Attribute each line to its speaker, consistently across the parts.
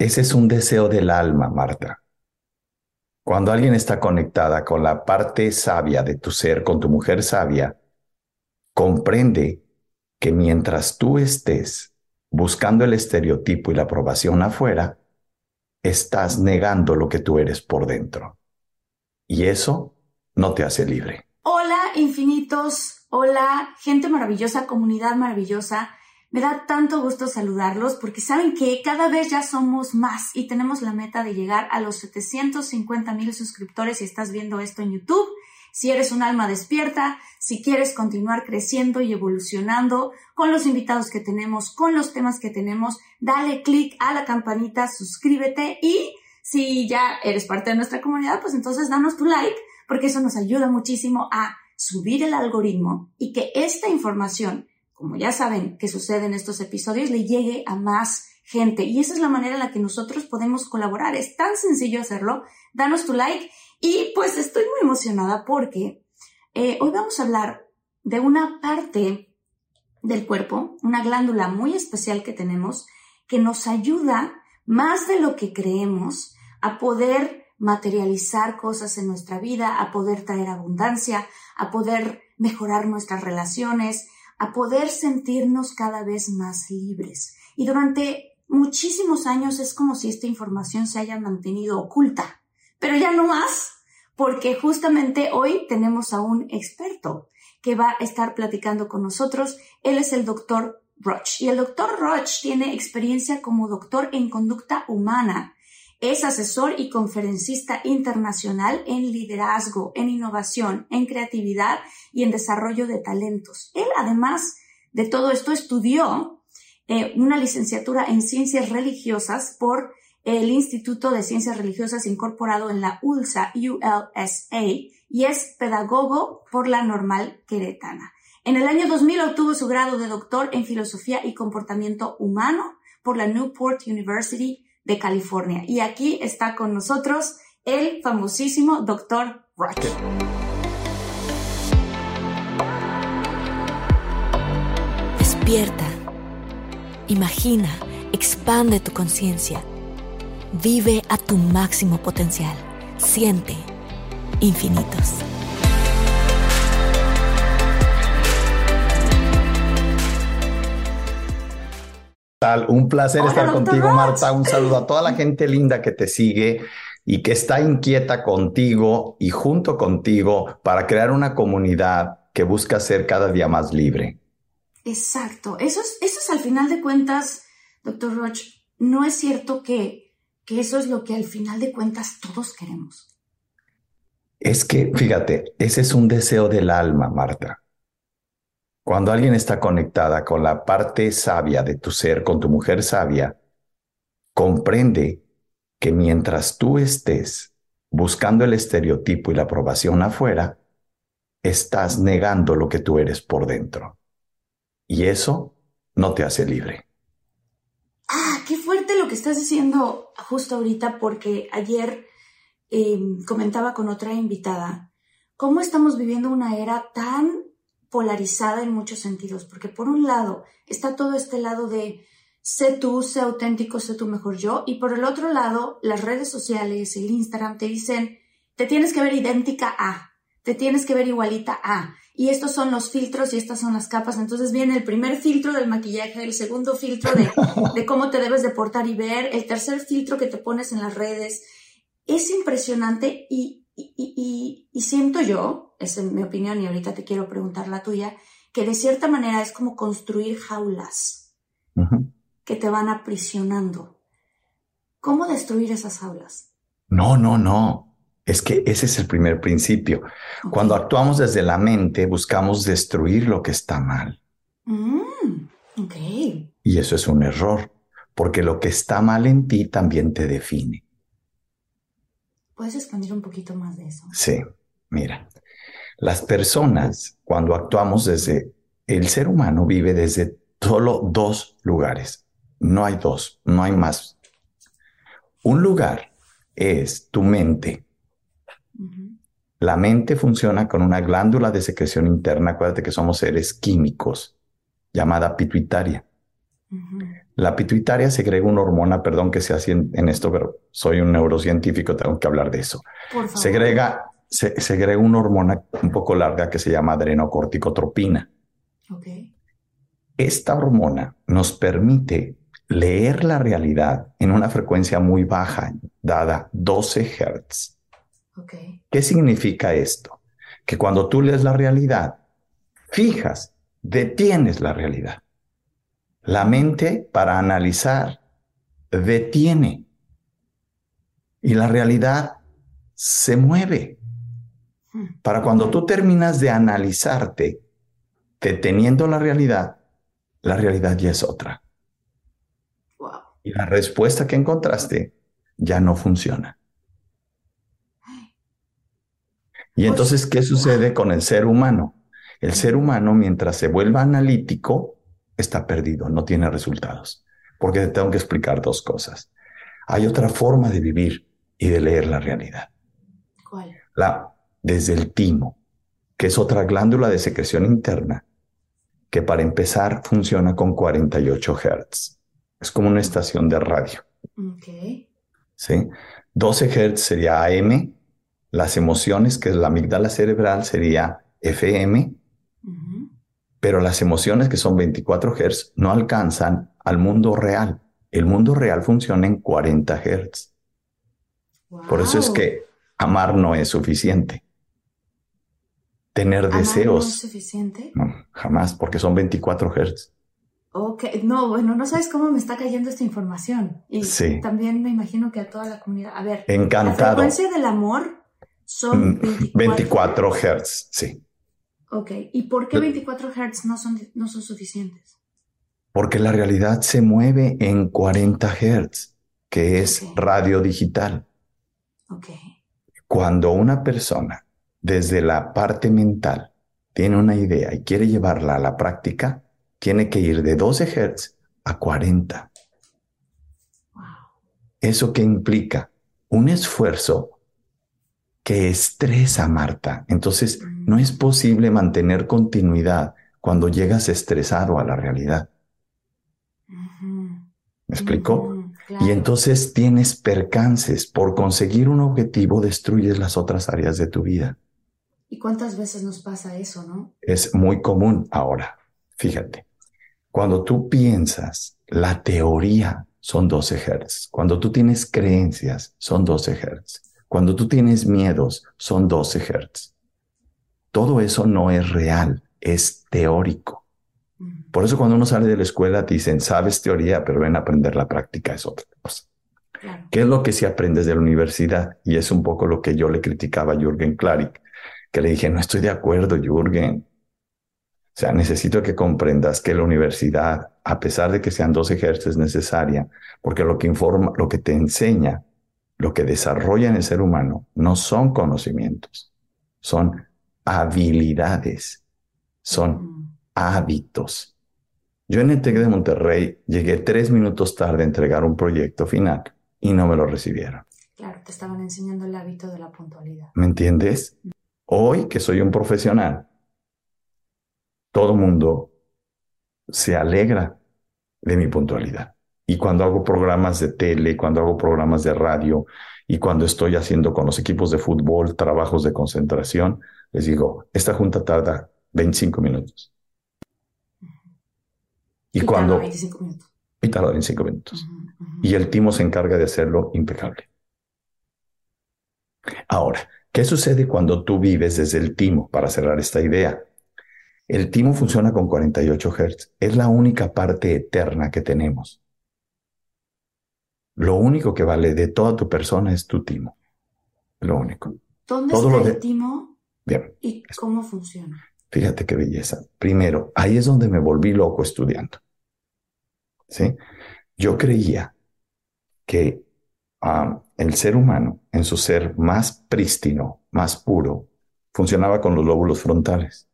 Speaker 1: Ese es un deseo del alma, Marta. Cuando alguien está conectada con la parte sabia de tu ser, con tu mujer sabia, comprende que mientras tú estés buscando el estereotipo y la aprobación afuera, estás negando lo que tú eres por dentro. Y eso no te hace libre.
Speaker 2: Hola, infinitos. Hola, gente maravillosa, comunidad maravillosa. Me da tanto gusto saludarlos porque saben que cada vez ya somos más y tenemos la meta de llegar a los 750 mil suscriptores si estás viendo esto en YouTube. Si eres un alma despierta, si quieres continuar creciendo y evolucionando con los invitados que tenemos, con los temas que tenemos, dale click a la campanita, suscríbete y si ya eres parte de nuestra comunidad, pues entonces danos tu like porque eso nos ayuda muchísimo a subir el algoritmo y que esta información como ya saben que sucede en estos episodios, le llegue a más gente. Y esa es la manera en la que nosotros podemos colaborar. Es tan sencillo hacerlo. Danos tu like. Y pues estoy muy emocionada porque eh, hoy vamos a hablar de una parte del cuerpo, una glándula muy especial que tenemos, que nos ayuda más de lo que creemos a poder materializar cosas en nuestra vida, a poder traer abundancia, a poder mejorar nuestras relaciones, a poder sentirnos cada vez más libres. Y durante muchísimos años es como si esta información se haya mantenido oculta, pero ya no más, porque justamente hoy tenemos a un experto que va a estar platicando con nosotros. Él es el doctor Roch y el doctor Roch tiene experiencia como doctor en conducta humana es asesor y conferencista internacional en liderazgo, en innovación, en creatividad y en desarrollo de talentos. Él, además de todo esto, estudió eh, una licenciatura en ciencias religiosas por el Instituto de Ciencias Religiosas incorporado en la ULSA, ULSA, y es pedagogo por la Normal Queretana. En el año 2000 obtuvo su grado de doctor en filosofía y comportamiento humano por la Newport University de California. Y aquí está con nosotros el famosísimo Dr. Rock.
Speaker 3: Despierta, imagina, expande tu conciencia, vive a tu máximo potencial, siente infinitos.
Speaker 1: Un placer estar contigo, Marta. Un saludo a toda la gente linda que te sigue y que está inquieta contigo y junto contigo para crear una comunidad que busca ser cada día más libre.
Speaker 2: Exacto. Eso es, eso es al final de cuentas, doctor Roch, no es cierto que, que eso es lo que al final de cuentas todos queremos.
Speaker 1: Es que, fíjate, ese es un deseo del alma, Marta. Cuando alguien está conectada con la parte sabia de tu ser, con tu mujer sabia, comprende que mientras tú estés buscando el estereotipo y la aprobación afuera, estás negando lo que tú eres por dentro. Y eso no te hace libre.
Speaker 2: Ah, qué fuerte lo que estás diciendo justo ahorita, porque ayer em, comentaba con otra invitada cómo estamos viviendo una era tan polarizada en muchos sentidos, porque por un lado está todo este lado de sé tú, sé auténtico, sé tu mejor yo, y por el otro lado las redes sociales, el Instagram te dicen, te tienes que ver idéntica a, te tienes que ver igualita a, y estos son los filtros y estas son las capas. Entonces viene el primer filtro del maquillaje, el segundo filtro de, de cómo te debes de portar y ver, el tercer filtro que te pones en las redes. Es impresionante y, y, y, siento yo, es en mi opinión y ahorita te quiero preguntar la tuya, que de cierta manera es como construir jaulas que te van aprisionando. ¿Cómo destruir esas jaulas?
Speaker 1: No, no, no. Es que ese es el primer principio. Cuando actuamos desde la mente, buscamos destruir lo que está mal.
Speaker 2: Mm,
Speaker 1: y eso es un error, porque lo que está mal en ti también te define.
Speaker 2: ¿Puedes expandir un poquito más de eso?
Speaker 1: Sí, mira, las personas, cuando actuamos desde, el ser humano vive desde solo dos lugares. No hay dos, no hay más. Un lugar es tu mente, la mente funciona con una glándula de secreción interna, acuérdate que somos seres químicos, llamada pituitaria. La pituitaria segrega una hormona, perdón que sea así en, esto, pero soy un neurocientífico, tengo que hablar de eso. Segrega, se, segrega una hormona un poco larga que se llama adrenocorticotropina. Esta hormona nos permite leer la realidad en una frecuencia muy baja, dada 12 Hz. ¿Qué significa esto? Que cuando tú lees la realidad, fijas, detienes la realidad. La mente para analizar detiene y la realidad se mueve. Para cuando tú terminas de analizarte, deteniendo la realidad, la realidad ya es otra. Y la respuesta que encontraste ya no funciona. Y entonces, ¿qué sucede con el ser humano? El ser humano, mientras se vuelva analítico, está perdido, no tiene resultados. Porque te tengo que explicar dos cosas. Hay otra forma de vivir y de leer la realidad.
Speaker 2: ¿Cuál?
Speaker 1: La, desde el timo, que es otra glándula de secreción interna, que para empezar funciona con 48 Hz. Es como una estación de radio.
Speaker 2: Okay.
Speaker 1: ¿Sí? 12 Hz sería AM, las emociones, que es la amígdala cerebral, sería FM, pero las emociones, que son 24 Hz, no alcanzan al mundo real. El mundo real funciona en 40 Hz. Por eso es que amar no es suficiente. Tener deseos. No
Speaker 2: es suficiente?
Speaker 1: No, jamás, porque son 24 Hz.
Speaker 2: Ok, no, bueno, no sabes cómo me está cayendo esta información. Y
Speaker 1: sí.
Speaker 2: también me imagino que a toda la comunidad. A ver,
Speaker 1: Encantado.
Speaker 2: la frecuencia del amor son
Speaker 1: 24, mm, Hz, sí.
Speaker 2: Ok, ¿y por qué 24 Hz no son, no son suficientes?
Speaker 1: Porque la realidad se mueve en 40 Hz, que es radio digital.
Speaker 2: Ok.
Speaker 1: Cuando una persona, desde la parte mental, tiene una idea y quiere llevarla a la práctica, tiene que ir de 12 Hz a 40.
Speaker 2: Wow.
Speaker 1: ¿Eso qué implica? Un esfuerzo que estresa, Marta. Entonces, no es posible mantener continuidad cuando llegas estresado a la realidad. ¿Me explico? Y entonces tienes percances. Por conseguir un objetivo, destruyes las otras áreas de tu vida.
Speaker 2: ¿Y cuántas veces nos pasa eso, no?
Speaker 1: Es muy común ahora. Fíjate, cuando tú piensas, la teoría son 12 Hz. Cuando tú tienes creencias, son 12 Hz. Cuando tú tienes miedos, son 12 Hz. Todo eso no es real, es teórico. Por eso cuando uno sale de la escuela te dicen, sabes teoría, pero ven a aprender la práctica, es otra cosa. ¿Qué es lo que sí aprendes de la universidad? Y es un poco lo que yo le criticaba a Jürgen Klarik, que le dije, no estoy de acuerdo, Jürgen. O sea, necesito que comprendas que la universidad, a pesar de que sean 12 Hz, es necesaria, porque lo que informa, lo que te enseña lo que desarrolla en el ser humano no son conocimientos, son habilidades, son hábitos. Yo en el TEC de Monterrey llegué tres minutos tarde a entregar un proyecto final y no me lo recibieron.
Speaker 2: Claro, te estaban enseñando el hábito de la puntualidad.
Speaker 1: ¿Me entiendes? Hoy que soy un profesional, todo mundo se alegra de mi puntualidad. Y cuando hago programas de tele, cuando hago programas de radio y cuando estoy haciendo con los equipos de fútbol trabajos de concentración, les digo, esta junta tarda 25 minutos. Y, cuando...
Speaker 2: Tarda 25 minutos.
Speaker 1: Y tarda 25 minutos. Y el timo se encarga de hacerlo impecable. Ahora, ¿qué sucede cuando tú vives desde el timo? Para cerrar esta idea. El timo funciona con 48 Hz. Es la única parte eterna que tenemos. Lo único que vale de toda tu persona es tu timo. Lo único.
Speaker 2: ¿Dónde
Speaker 1: todo
Speaker 2: está
Speaker 1: lo
Speaker 2: el
Speaker 1: de-
Speaker 2: timo
Speaker 1: Bien,
Speaker 2: y cómo funciona?
Speaker 1: fíjate qué belleza. Primero, ahí es donde me volví loco estudiando. ¿Sí? Yo creía que ah, el ser humano, en su ser más prístino, más puro, funcionaba con los lóbulos frontales.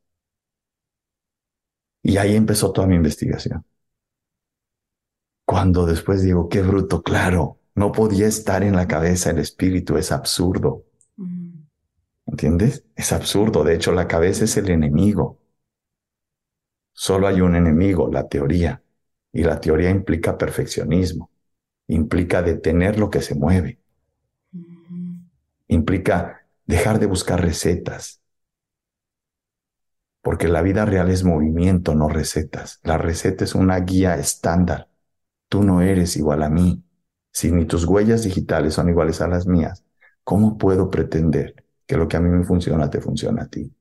Speaker 1: Y ahí empezó toda mi investigación. Cuando después digo, qué bruto, claro, no podía estar en la cabeza el espíritu, es absurdo. ¿Entiendes? Es absurdo. De hecho, la cabeza es el enemigo. Solo hay un enemigo, la teoría. Y la teoría implica perfeccionismo. Implica detener lo que se mueve. Implica dejar de buscar recetas. Porque la vida real es movimiento, no recetas. La receta es una guía estándar. Tú no eres igual a mí. Si ni tus huellas digitales son iguales a las mías, ¿cómo puedo pretender que lo que a mí me funciona te funciona a ti?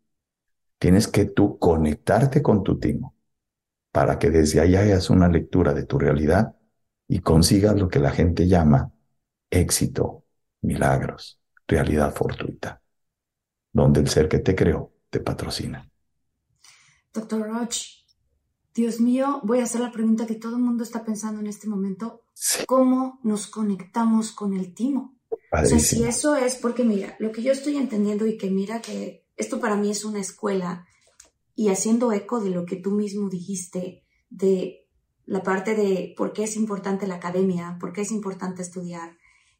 Speaker 1: Tienes que tú conectarte con tu timo para que desde ahí hagas una lectura de tu realidad y consigas lo que la gente llama éxito, milagros, realidad fortuita, donde el ser que te creó te patrocina.
Speaker 2: Doctor Roch, Dios mío, voy a hacer la pregunta que todo el mundo está pensando en este momento.
Speaker 1: Sí,
Speaker 2: ¿Cómo nos conectamos con el timo? O sea, si eso es, porque mira, lo que yo estoy entendiendo y que mira que esto para mí es una escuela y haciendo eco de lo que tú mismo dijiste, de la parte de por qué es importante la academia, por qué es importante estudiar,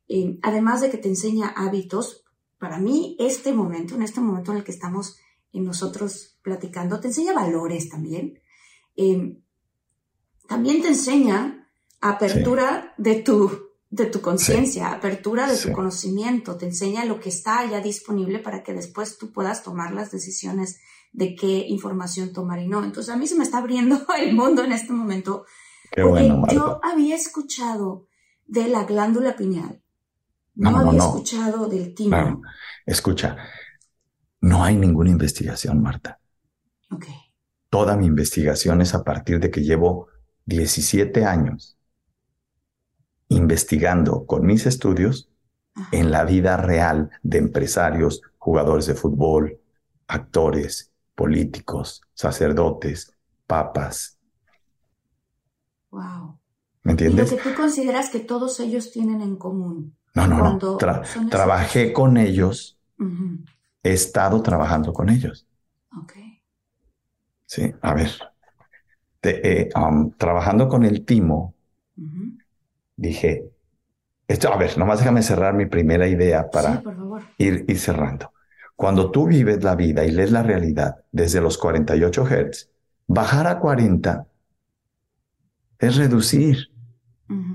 Speaker 2: eh, además de que te enseña hábitos, para mí este momento, en este momento en el que estamos nosotros platicando, te enseña valores también. Eh, también te enseña apertura de tu, de tu conciencia, apertura de
Speaker 1: Sí.
Speaker 2: tu conocimiento, te enseña lo que está ya disponible para que después tú puedas tomar las decisiones de qué información tomar y no. Entonces a mí se me está abriendo el mundo en este momento
Speaker 1: Qué
Speaker 2: porque
Speaker 1: bueno,
Speaker 2: yo había escuchado de la glándula pineal, no,
Speaker 1: No, no,
Speaker 2: había
Speaker 1: no.
Speaker 2: escuchado del timo.
Speaker 1: Claro. Escucha, no hay ninguna investigación, Marta.
Speaker 2: Ok.
Speaker 1: Toda mi investigación es a partir de que llevo 17 años investigando con mis estudios
Speaker 2: Ajá.
Speaker 1: en la vida real de empresarios, jugadores de fútbol, actores, políticos, sacerdotes, papas.
Speaker 2: Wow.
Speaker 1: ¿Me
Speaker 2: Y lo
Speaker 1: entiendes?
Speaker 2: que tú consideras que todos ellos tienen en común.
Speaker 1: No, no, no. Tra- trabajé con ellos, he estado trabajando con ellos.
Speaker 2: Ok.
Speaker 1: Sí, a ver. Eh, um, trabajando con el timo, dije, esto, a ver, nomás déjame cerrar mi primera idea para
Speaker 2: Sí,
Speaker 1: ir, ir cerrando. Cuando tú vives la vida y lees la realidad desde los 48 Hz, bajar a 40 es reducir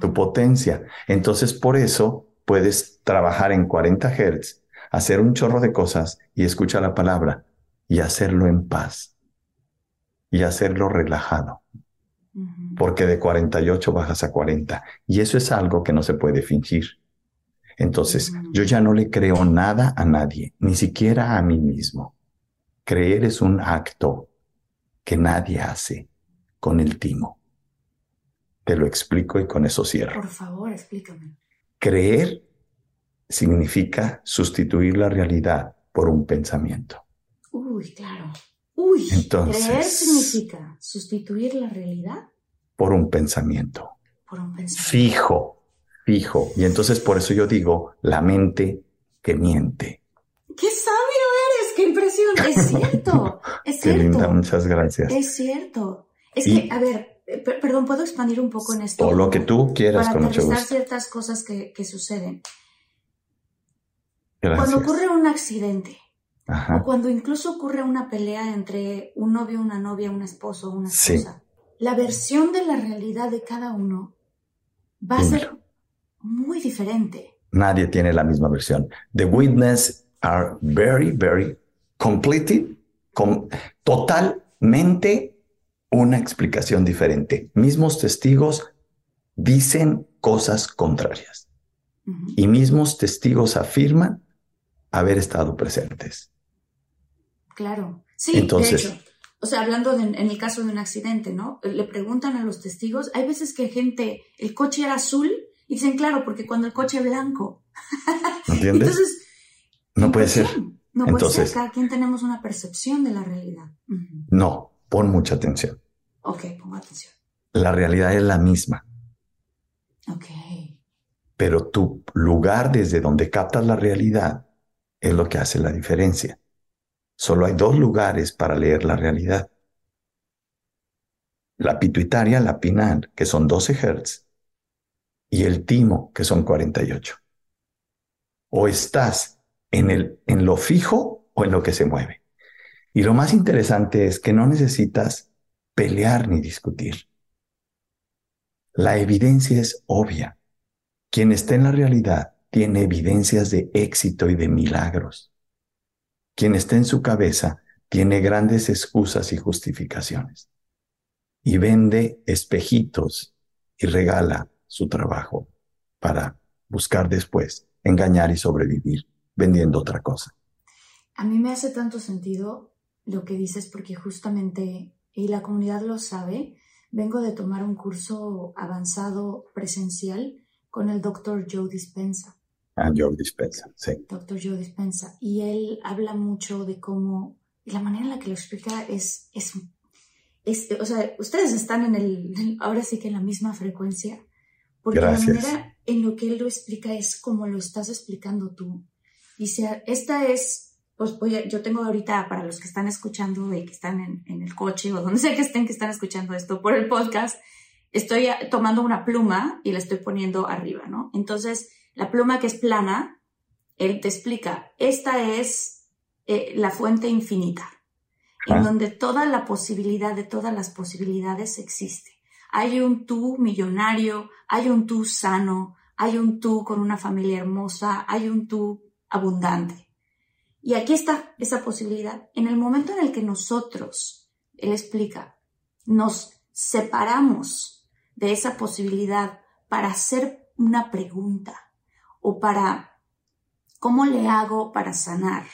Speaker 1: tu potencia. Entonces, por eso puedes trabajar en 40 Hz, hacer un chorro de cosas y escuchar la palabra y hacerlo en paz y hacerlo relajado, porque de 48 bajas a 40 y eso es algo que no se puede fingir. Entonces, yo ya no le creo nada a nadie, ni siquiera a mí mismo. Creer es un acto que nadie hace con el timo. Te lo explico y con eso cierro.
Speaker 2: Por favor, explícame.
Speaker 1: Creer significa sustituir la realidad por un pensamiento.
Speaker 2: Uy, claro. Uy,
Speaker 1: Entonces-
Speaker 2: creer significa sustituir la realidad
Speaker 1: Por un pensamiento
Speaker 2: por un pensamiento.
Speaker 1: fijo, fijo. Y entonces por eso yo digo la mente que miente.
Speaker 2: ¡Qué sabio eres! ¡Qué impresión! Es cierto, es
Speaker 1: Qué
Speaker 2: cierto.
Speaker 1: linda, muchas gracias.
Speaker 2: Es cierto. Es
Speaker 1: Y-
Speaker 2: que, a ver, perdón, ¿puedo expandir un poco en esto?
Speaker 1: Todo lo que tú quieras,
Speaker 2: Para
Speaker 1: con mucho gusto.
Speaker 2: ciertas cosas que, que suceden.
Speaker 1: Gracias.
Speaker 2: Cuando ocurre un accidente, o cuando incluso ocurre una pelea entre un novio, una novia, un esposo, una
Speaker 1: Sí.
Speaker 2: esposa, la versión de la realidad de cada uno va a ser muy diferente.
Speaker 1: Nadie tiene la misma versión. The witness are very, very completely con totalmente una explicación diferente. Mismos testigos dicen cosas contrarias y mismos testigos afirman haber estado presentes.
Speaker 2: Claro. Sí, Entonces, de hecho. O sea, hablando en el caso de un accidente, ¿no? Le preguntan a los testigos, hay veces que gente, el coche era azul y dicen, claro, porque cuando el coche es blanco.
Speaker 1: ¿Entiendes? Entonces, no puede ser.
Speaker 2: No puede ser, cada quien tenemos una percepción de la realidad.
Speaker 1: No, pon mucha atención.
Speaker 2: Ok, pongo atención.
Speaker 1: La realidad es la misma.
Speaker 2: Ok.
Speaker 1: Pero tu lugar desde donde captas la realidad es lo que hace la diferencia. Solo hay dos lugares para leer la realidad. La pituitaria, la pinal, que son 12 Hz, y el timo, que son 48. O estás en, el, en lo fijo o en lo que se mueve. Y lo más interesante es que no necesitas pelear ni discutir. La evidencia es obvia. Quien está en la realidad tiene evidencias de éxito y de milagros. Quien está en su cabeza tiene grandes excusas y justificaciones y vende espejitos y regala su trabajo para buscar después engañar y sobrevivir vendiendo otra cosa.
Speaker 2: A mí me hace tanto sentido lo que dices porque justamente, y la comunidad lo sabe, vengo de tomar un curso avanzado presencial con el doctor Joe Dispensa.
Speaker 1: Ah, Joe Dispensa, sí.
Speaker 2: Doctor Joe Dispensa. Y él habla mucho de cómo, y la manera en la que lo explica es, es, o sea, ustedes están en el, ahora sí que en la misma frecuencia, porque la manera en lo que él lo explica es como lo estás explicando tú. Dice, esta es, pues voy yo tengo ahorita para los que están escuchando y que están en, en el coche o donde sea que estén que están escuchando esto por el podcast, estoy tomando una pluma y la estoy poniendo arriba, ¿no? Entonces, la pluma que es plana, él te explica, esta es eh, la fuente infinita, en ah. donde toda la posibilidad de todas las posibilidades existe. Hay un tú millonario, hay un tú sano, hay un tú con una familia hermosa, hay un tú abundante. Y aquí está esa posibilidad. En el momento en el que nosotros, él explica, nos separamos de esa posibilidad para hacer una pregunta, o para cómo le hago para sanar.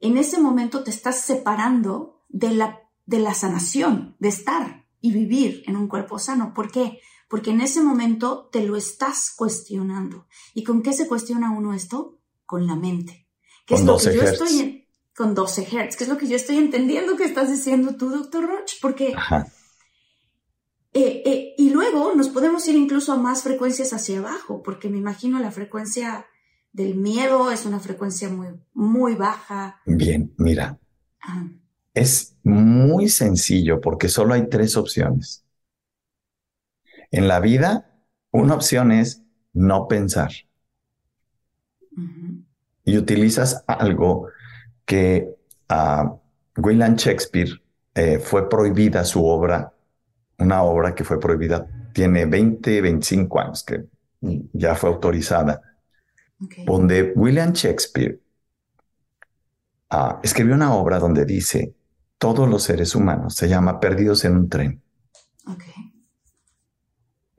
Speaker 2: En ese momento te estás separando de la, de la sanación, de estar y vivir en un cuerpo sano. ¿Por qué? Porque en ese momento te lo estás cuestionando. ¿Y con qué se cuestiona uno esto? Con la mente.
Speaker 1: ¿Qué es lo que yo
Speaker 2: estoy con 12 Hz, ¿Qué es lo que yo estoy entendiendo que estás diciendo tú, doctor Roch, porque eh, eh, y luego nos podemos ir incluso a más frecuencias hacia abajo, porque me imagino la frecuencia del miedo es una frecuencia muy, muy baja.
Speaker 1: Bien, mira. Es muy sencillo porque solo hay tres opciones. En la vida, una opción es no pensar. Y utilizas algo que a William Shakespeare eh, fue prohibida su obra una obra que fue prohibida, tiene 20, 25 años que ya fue autorizada, donde William Shakespeare ah, escribió una obra donde dice, todos los seres humanos se llama Perdidos en un tren.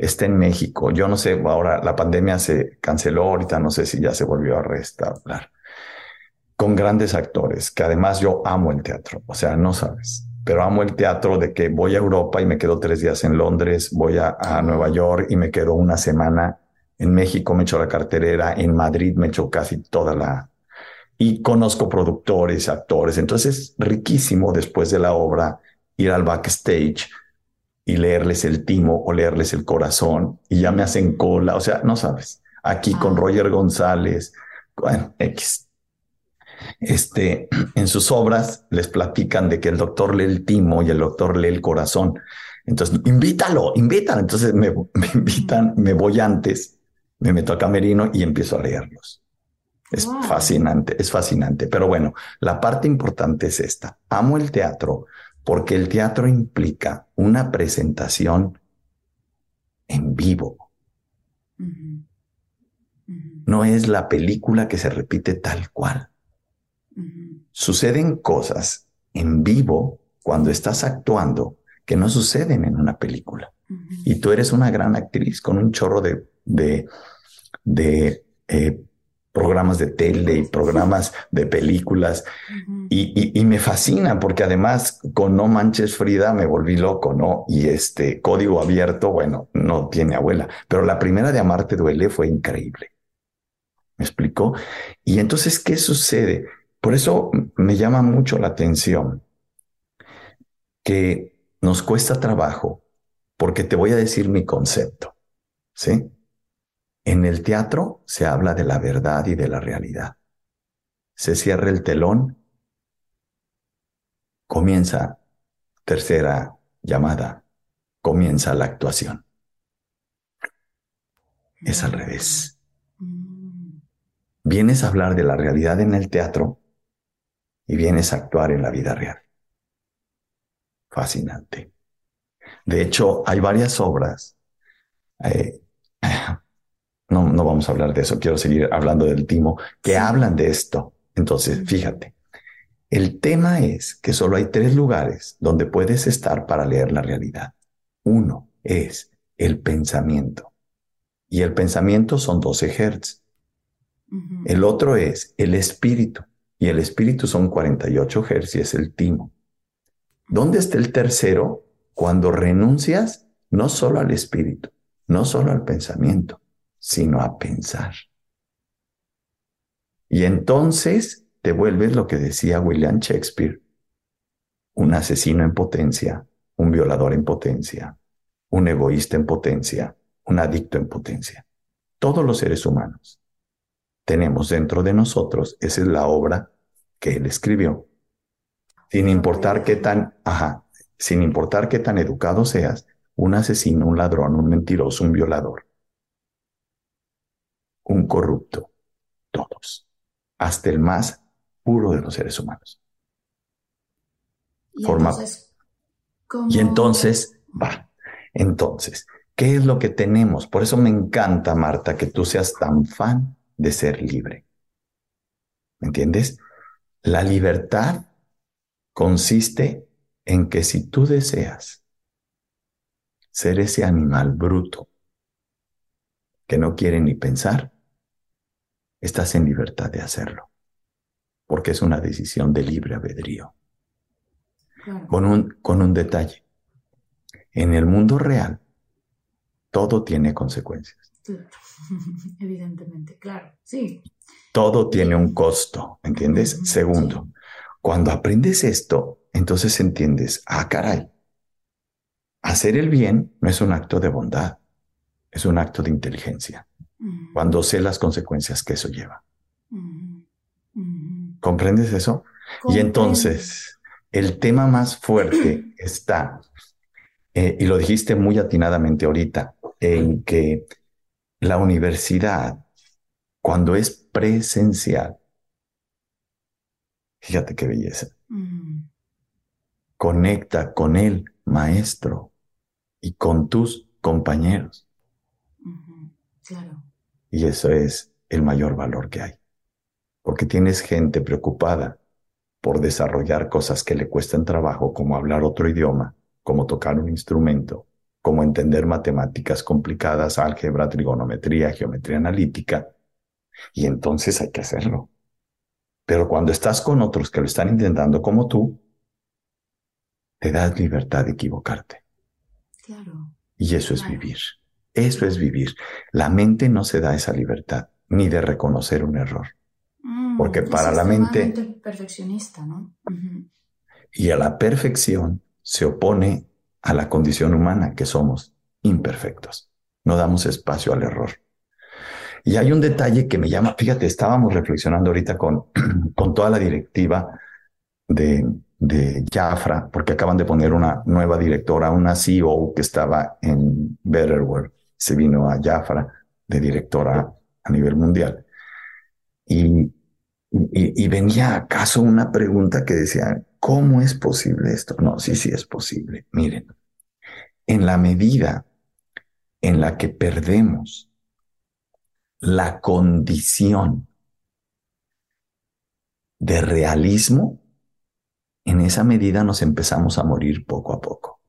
Speaker 1: Está en México. Yo no sé, ahora la pandemia se canceló, ahorita no sé si ya se volvió a restaurar. Con grandes actores, que además yo amo el teatro, o sea, no sabes pero amo el teatro de que voy a Europa y me quedo tres días en Londres, voy a, Nueva York y me quedo una semana en México, me echo la carterera, en Madrid me echo casi toda la... Y conozco productores, actores, entonces es riquísimo después de la obra ir al backstage y leerles el timo o leerles el corazón y ya me hacen cola, o sea, no sabes, aquí con Roger González, bueno, X, este, en sus obras les platican de que el doctor lee el timo y el doctor lee el corazón. Entonces, invítalo, invítalo. Entonces me, invitan, me voy antes, me meto al camerino y empiezo a leerlos. Es fascinante, es fascinante. Pero bueno, la parte importante es esta. Amo el teatro porque el teatro implica una presentación en vivo. No es la película que se repite tal cual. Suceden cosas en vivo cuando estás actuando que no suceden en una película. Y tú eres una gran actriz con un chorro de, de, de eh, programas de tele y programas de películas. y, y, me fascina porque además con No Manches Frida me volví loco, ¿no? Y este código abierto, bueno, no tiene abuela, pero la primera de Amarte Duele fue increíble. ¿Me explicó? Y entonces, ¿qué sucede? Por eso me llama mucho la atención que nos cuesta trabajo, porque te voy a decir mi concepto, ¿sí? En el teatro se habla de la verdad y de la realidad. Se cierra el telón, comienza tercera llamada, comienza la actuación. Es al revés. Vienes a hablar de la realidad en el teatro y vienes a actuar en la vida real. Fascinante. De hecho, hay varias obras eh, no, no vamos a hablar de eso, quiero seguir hablando del timo, que hablan de esto. Entonces, fíjate, el tema es que solo hay tres lugares donde puedes estar para leer la realidad. Uno es el pensamiento. Y el pensamiento son 12 hertz. El otro es el espíritu. Y el espíritu son 48 hertz y es el timo. ¿Dónde está el tercero? Cuando renuncias no solo al espíritu, no solo al pensamiento, sino a pensar. Y entonces te vuelves lo que decía William Shakespeare, un asesino en potencia, un violador en potencia, un egoísta en potencia, un adicto en potencia. Todos los seres humanos tenemos dentro de nosotros, esa es la obra que él escribió, sin importar qué tan, ajá, sin importar qué tan educado seas, un asesino, un ladrón, un mentiroso, un violador, un corrupto, todos, hasta el más puro de los seres humanos.
Speaker 2: Y entonces,
Speaker 1: y entonces, va, entonces, ¿qué es lo que tenemos? Por eso me encanta, Marta, que tú seas tan fan de ser libre. ¿Me entiendes? La libertad consiste en que si tú deseas ser ese animal bruto que no quiere ni pensar, estás en libertad de hacerlo, porque es una decisión de libre albedrío. Con, un, con un detalle. En el mundo real, todo tiene consecuencias.
Speaker 2: Evidentemente, claro, sí.
Speaker 1: Todo tiene un costo, ¿entiendes? Segundo, cuando aprendes esto, entonces entiendes, ah, caray, hacer el bien no es un acto de bondad, es un acto de inteligencia cuando sé las consecuencias que eso lleva. ¿Comprendes eso? Y entonces, el tema más fuerte está, eh, y lo dijiste muy atinadamente ahorita, en que la universidad, cuando es presencial, fíjate qué belleza, conecta con el maestro y con tus compañeros.
Speaker 2: Claro.
Speaker 1: Y eso es el mayor valor que hay. Porque tienes gente preocupada por desarrollar cosas que le cuestan trabajo, como hablar otro idioma, como tocar un instrumento, como entender matemáticas complicadas, álgebra, trigonometría, geometría analítica. Y entonces hay que hacerlo. Pero cuando estás con otros que lo están intentando como tú, te das libertad de equivocarte.
Speaker 2: Claro.
Speaker 1: Y eso es vivir. Eso es vivir. La mente no se da esa libertad, ni de reconocer un error. Mm, Porque para la mente...
Speaker 2: Perfeccionista, ¿no?
Speaker 1: Y a la perfección se opone a la condición humana, que somos imperfectos. No damos espacio al error. Y hay un detalle que me llama, fíjate, estábamos reflexionando ahorita con, con toda la directiva de, de Jafra, porque acaban de poner una nueva directora, una CEO que estaba en Betterware se vino a Jafra de directora a nivel mundial. Y, y, venía acaso una pregunta que decía, ¿cómo es posible esto? No, sí, sí es posible. Miren, en la medida en la que perdemos la condición de realismo, en esa medida nos empezamos a morir poco a poco.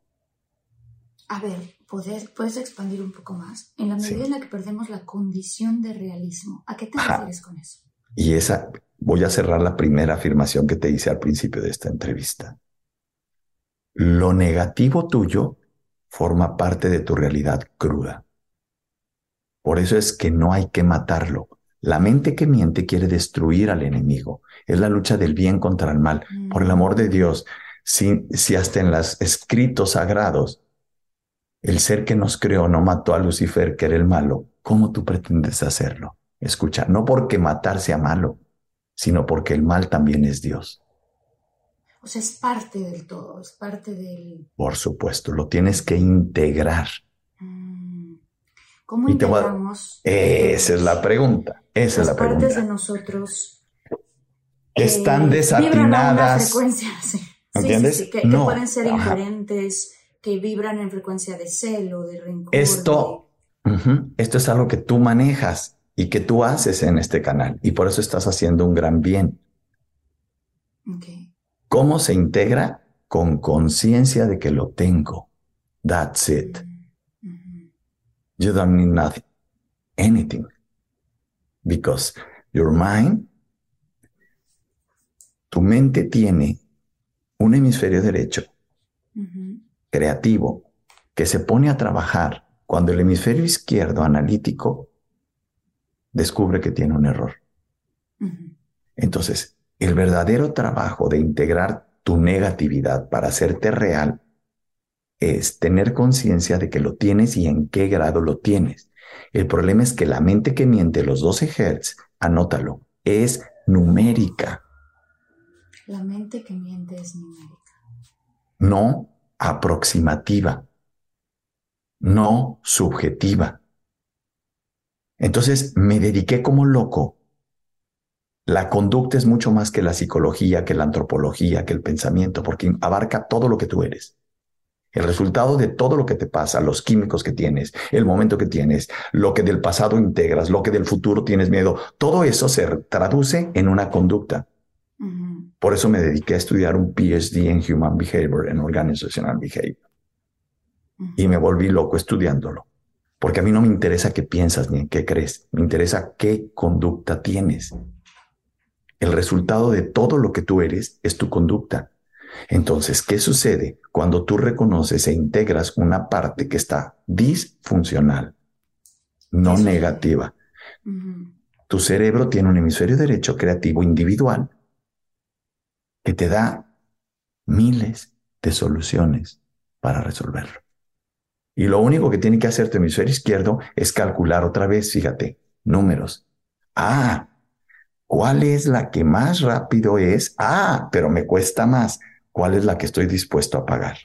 Speaker 2: A ver, ¿puedes, puedes expandir un poco más? En la medida en la que perdemos la condición de realismo, ¿a qué te refieres con eso?
Speaker 1: Y esa, voy a cerrar la primera afirmación que te hice al principio de esta entrevista. Lo negativo tuyo forma parte de tu realidad cruda. Por eso es que no hay que matarlo. La mente que miente quiere destruir al enemigo. Es la lucha del bien contra el mal. Por el amor de Dios, si, si hasta en los escritos sagrados el ser que nos creó no mató a Lucifer, que era el malo, ¿cómo tú pretendes hacerlo? Escucha, no porque matar sea malo, sino porque el mal también es Dios.
Speaker 2: O sea, es parte del todo, es parte del...
Speaker 1: Por supuesto, lo tienes que integrar.
Speaker 2: Mm. ¿Cómo integramos?
Speaker 1: Esa es la pregunta. Esa es la
Speaker 2: partes
Speaker 1: pregunta.
Speaker 2: de nosotros
Speaker 1: están
Speaker 2: eh,
Speaker 1: desatinadas.
Speaker 2: Vibran a una frecuencia, sí.
Speaker 1: ¿Entiendes?
Speaker 2: Sí, sí, que,
Speaker 1: no.
Speaker 2: que, pueden ser incoherentes, que vibran en frecuencia de celo, de rencor.
Speaker 1: Esto, uh -huh, esto es algo que tú manejas y que tú haces en este canal y por eso estás haciendo un gran bien.
Speaker 2: De... Okay.
Speaker 1: ¿Cómo se integra? Con conciencia de que lo tengo. That's it.
Speaker 2: Mm -hmm.
Speaker 1: You don't need nothing, anything. Because your mind, tu mente tiene un hemisferio derecho. Creativo que se pone a trabajar cuando el hemisferio izquierdo analítico descubre que tiene un error.
Speaker 2: Uh -huh.
Speaker 1: Entonces, el verdadero trabajo de integrar tu negatividad para hacerte real es tener conciencia de que lo tienes y en qué grado lo tienes. El problema es que la mente que miente los 12 Hz, anótalo, es numérica.
Speaker 2: La mente que miente es numérica.
Speaker 1: No aproximativa. No subjetiva. Entonces me dediqué como loco. La conducta es mucho más que la psicología, que la antropología, que el pensamiento, porque abarca todo lo que tú eres. El resultado de todo lo que te pasa, los químicos que tienes, el momento que tienes, lo que del pasado integras, lo que del futuro tienes miedo, todo eso se traduce en una conducta.
Speaker 2: Uh -huh.
Speaker 1: Por eso me dediqué a estudiar un PhD en Human Behavior, en Organizational Behavior. Uh -huh. Y me volví loco estudiándolo. Porque a mí no me interesa qué piensas ni en qué crees, me interesa qué conducta tienes. El resultado de todo lo que tú eres es tu conducta. Entonces, ¿qué sucede cuando tú reconoces e integras una parte que está disfuncional, no negativa?
Speaker 2: Uh -huh.
Speaker 1: Tu cerebro tiene un hemisferio derecho creativo individual que te da miles de soluciones para resolverlo. Y lo único que tiene que hacer tu hemisferio izquierdo es calcular otra vez, fíjate, números. Ah, ¿cuál es la que más rápido es? Ah, pero me cuesta más. ¿Cuál es la que estoy dispuesto a pagar?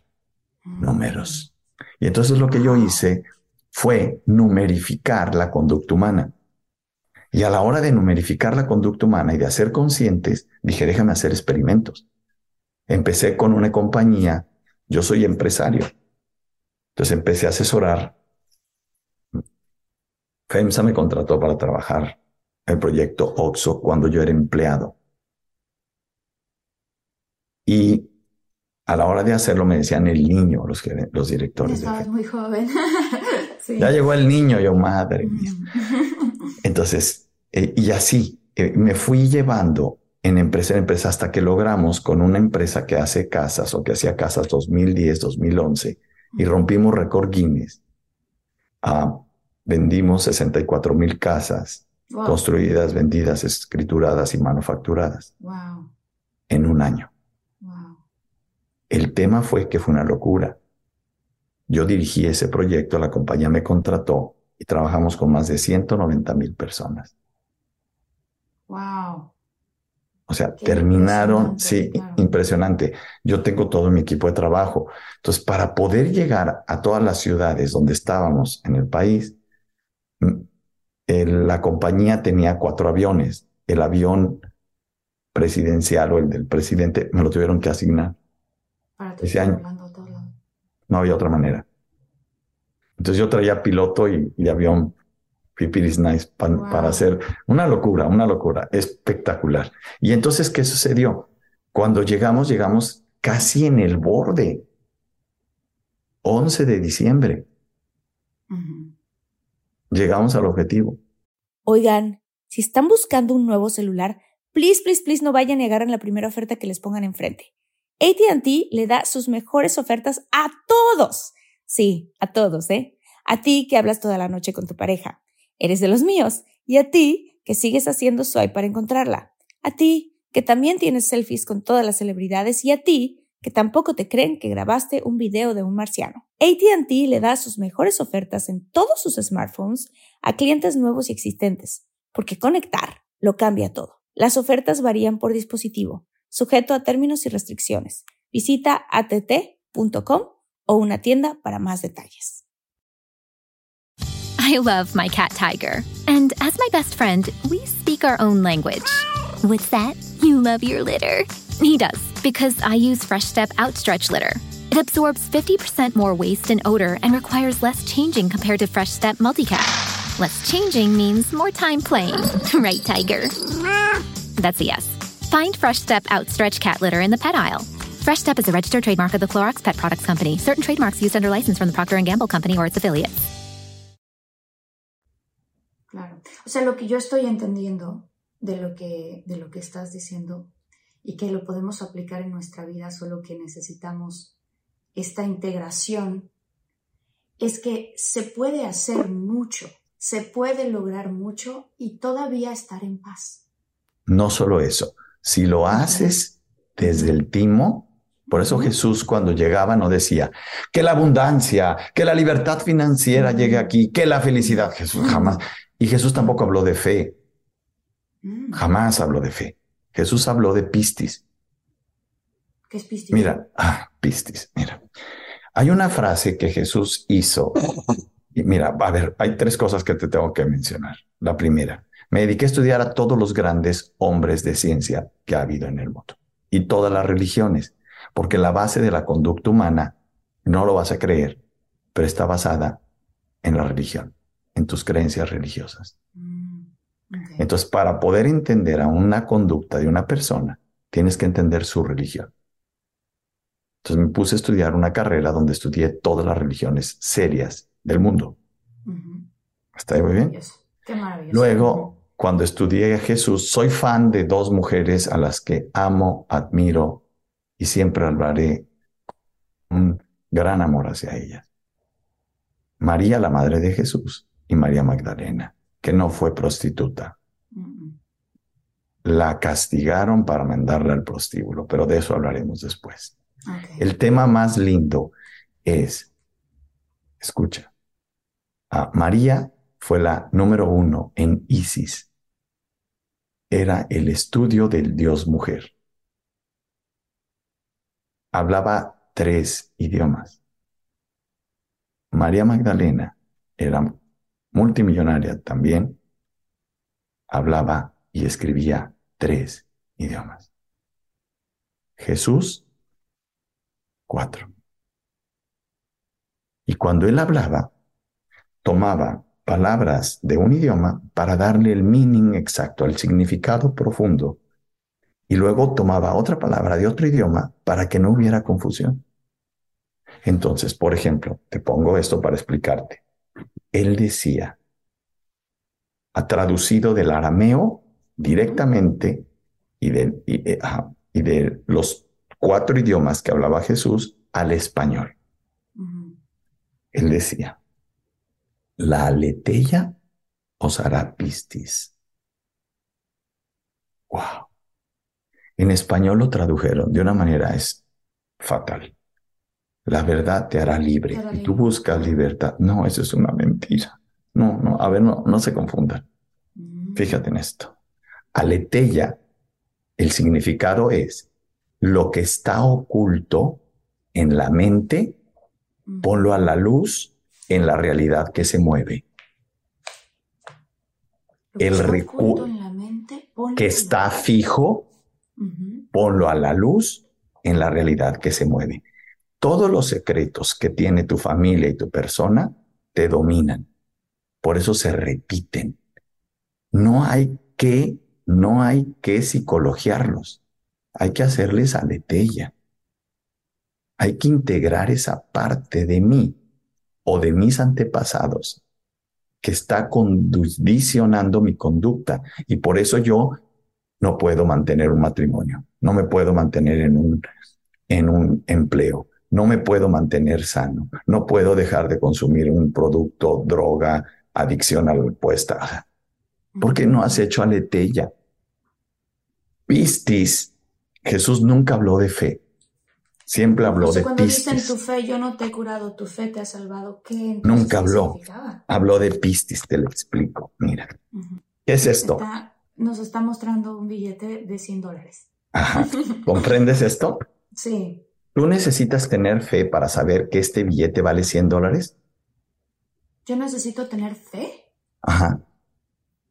Speaker 1: Números. Y entonces lo que yo hice fue numerificar la conducta humana. Y a la hora de numerificar la conducta humana y de hacer conscientes, dije, déjame hacer experimentos. Empecé con una compañía, yo soy empresario. Entonces empecé a asesorar. FEMSA me contrató para trabajar el proyecto OXO cuando yo era empleado. Y a la hora de hacerlo me decían el niño, los, los directores.
Speaker 2: Estabas muy joven.
Speaker 1: sí. Ya llegó el niño, yo madre mía. Entonces, eh, y así, eh, me fui llevando en empresa en empresa hasta que logramos con una empresa que hace casas o que hacía casas 2010, 2011 y rompimos récord Guinness. Ah, vendimos 64 mil casas wow. construidas, vendidas, escrituradas y manufacturadas
Speaker 2: wow.
Speaker 1: en un año.
Speaker 2: Wow.
Speaker 1: El tema fue que fue una locura. Yo dirigí ese proyecto, la compañía me contrató y trabajamos con más de 190 mil personas.
Speaker 2: Wow.
Speaker 1: O sea, Qué terminaron, sí, claro. impresionante. Yo tengo todo mi equipo de trabajo. Entonces, para poder llegar a todas las ciudades donde estábamos en el país, el, la compañía tenía cuatro aviones. El avión presidencial o el del presidente me lo tuvieron que asignar.
Speaker 2: Para ese año.
Speaker 1: No había otra manera. Entonces yo traía piloto y, y avión Pipiris Nice pa, wow. para hacer una locura, una locura espectacular. Y entonces, ¿qué sucedió? Cuando llegamos, llegamos casi en el borde. 11 de diciembre. Llegamos al objetivo.
Speaker 4: Oigan, si están buscando un nuevo celular, please, please, please no vayan a negar en la primera oferta que les pongan enfrente. ATT le da sus mejores ofertas a todos. Sí, a todos, ¿eh? A ti que hablas toda la noche con tu pareja. Eres de los míos. Y a ti que sigues haciendo swipe para encontrarla. A ti que también tienes selfies con todas las celebridades. Y a ti que tampoco te creen que grabaste un video de un marciano. ATT le da sus mejores ofertas en todos sus smartphones a clientes nuevos y existentes, porque conectar lo cambia todo. Las ofertas varían por dispositivo, sujeto a términos y restricciones. Visita att.com o una tienda para más detalles.
Speaker 5: I love my cat Tiger, and as my best friend, we speak our own language. What's that? You love your litter. He does, because I use Fresh Step Outstretch Litter. It absorbs 50% more waste and odor and requires less changing compared to Fresh Step Multicat. Less changing means more time playing. right, Tiger? That's a yes. Find Fresh Step Outstretch Cat Litter in the pet aisle. Fresh Step is a registered trademark of the Clorox Pet Products Company. Certain trademarks used under license from the Procter & Gamble Company or its affiliates.
Speaker 2: Claro. O sea, lo que yo estoy entendiendo de lo que, de lo que estás diciendo y que lo podemos aplicar en nuestra vida, solo que necesitamos esta integración, es que se puede hacer mucho, se puede lograr mucho y todavía estar en paz.
Speaker 1: No solo eso, si lo haces desde el timo, por eso Jesús cuando llegaba no decía que la abundancia, que la libertad financiera llegue aquí, que la felicidad, Jesús jamás. Y Jesús tampoco habló de fe, mm. jamás habló de fe. Jesús habló de pistis.
Speaker 2: ¿Qué es pistis?
Speaker 1: Mira, ah, pistis, mira. Hay una frase que Jesús hizo. Y mira, a ver, hay tres cosas que te tengo que mencionar. La primera, me dediqué a estudiar a todos los grandes hombres de ciencia que ha habido en el mundo y todas las religiones, porque la base de la conducta humana, no lo vas a creer, pero está basada en la religión, en tus creencias religiosas. Mm, Entonces, para poder entender a una conducta de una persona, tienes que entender su religión. Entonces me puse a estudiar una carrera donde estudié todas las religiones serias del mundo. ¿Está muy bien?
Speaker 2: Qué maravilloso.
Speaker 1: Luego, cuando estudié a Jesús, soy fan de dos mujeres a las que amo, admiro y siempre hablaré un gran amor hacia ellas. María, la madre de Jesús, y María Magdalena, que no fue prostituta. La castigaron para mandarla al prostíbulo, pero de eso hablaremos después. El tema más lindo es, escucha, María fue la número uno en Isis. Era el estudio del Dios mujer. Hablaba tres idiomas. María Magdalena era multimillonaria también. Hablaba y escribía tres idiomas. Jesús cuatro. Y cuando él hablaba, tomaba palabras de un idioma para darle el meaning exacto, el significado profundo, y luego tomaba otra palabra de otro idioma para que no hubiera confusión. Entonces, por ejemplo, te pongo esto para explicarte. Él decía, ha traducido del arameo directamente y de, y eh, de los cuatro idiomas que hablaba Jesús al español. Él decía, la aleteya os hará pistis. Wow. En español lo tradujeron de una manera es fatal. La verdad te hará libre. y tú buscas libertad. No, eso es una mentira. No, no, a ver, no, no se confundan. Fíjate en esto. Aleteya, el significado es lo que está oculto en la mente, ponlo a la luz en la realidad que se mueve. El recurso que está fijo, ponlo a la luz en la realidad que se mueve. Todos los secretos que tiene tu familia y tu persona te dominan. Por eso se repiten. No hay que, no hay que psicologiarlos hay que hacerles aletella. Hay que integrar esa parte de mí o de mis antepasados que está condicionando mi conducta. Y por eso yo no puedo mantener un matrimonio, no me puedo mantener en un, en un empleo, no me puedo mantener sano, no puedo dejar de consumir un producto, droga, adicción al puesta. ¿Por qué no has hecho aletella? Pistis. Jesús nunca habló de fe. Siempre habló de
Speaker 2: cuando
Speaker 1: pistis.
Speaker 2: dicen tu fe, yo no te he curado, tu fe te ha salvado, ¿qué
Speaker 1: Nunca habló. Habló de pistis, te lo explico. Mira. ¿qué es esto?
Speaker 2: Está- nos está mostrando un billete de 100 dólares.
Speaker 1: Ajá. ¿Comprendes esto?
Speaker 2: Sí.
Speaker 1: ¿Tú necesitas tener fe para saber que este billete vale 100 dólares?
Speaker 2: Yo necesito tener fe.
Speaker 1: Ajá.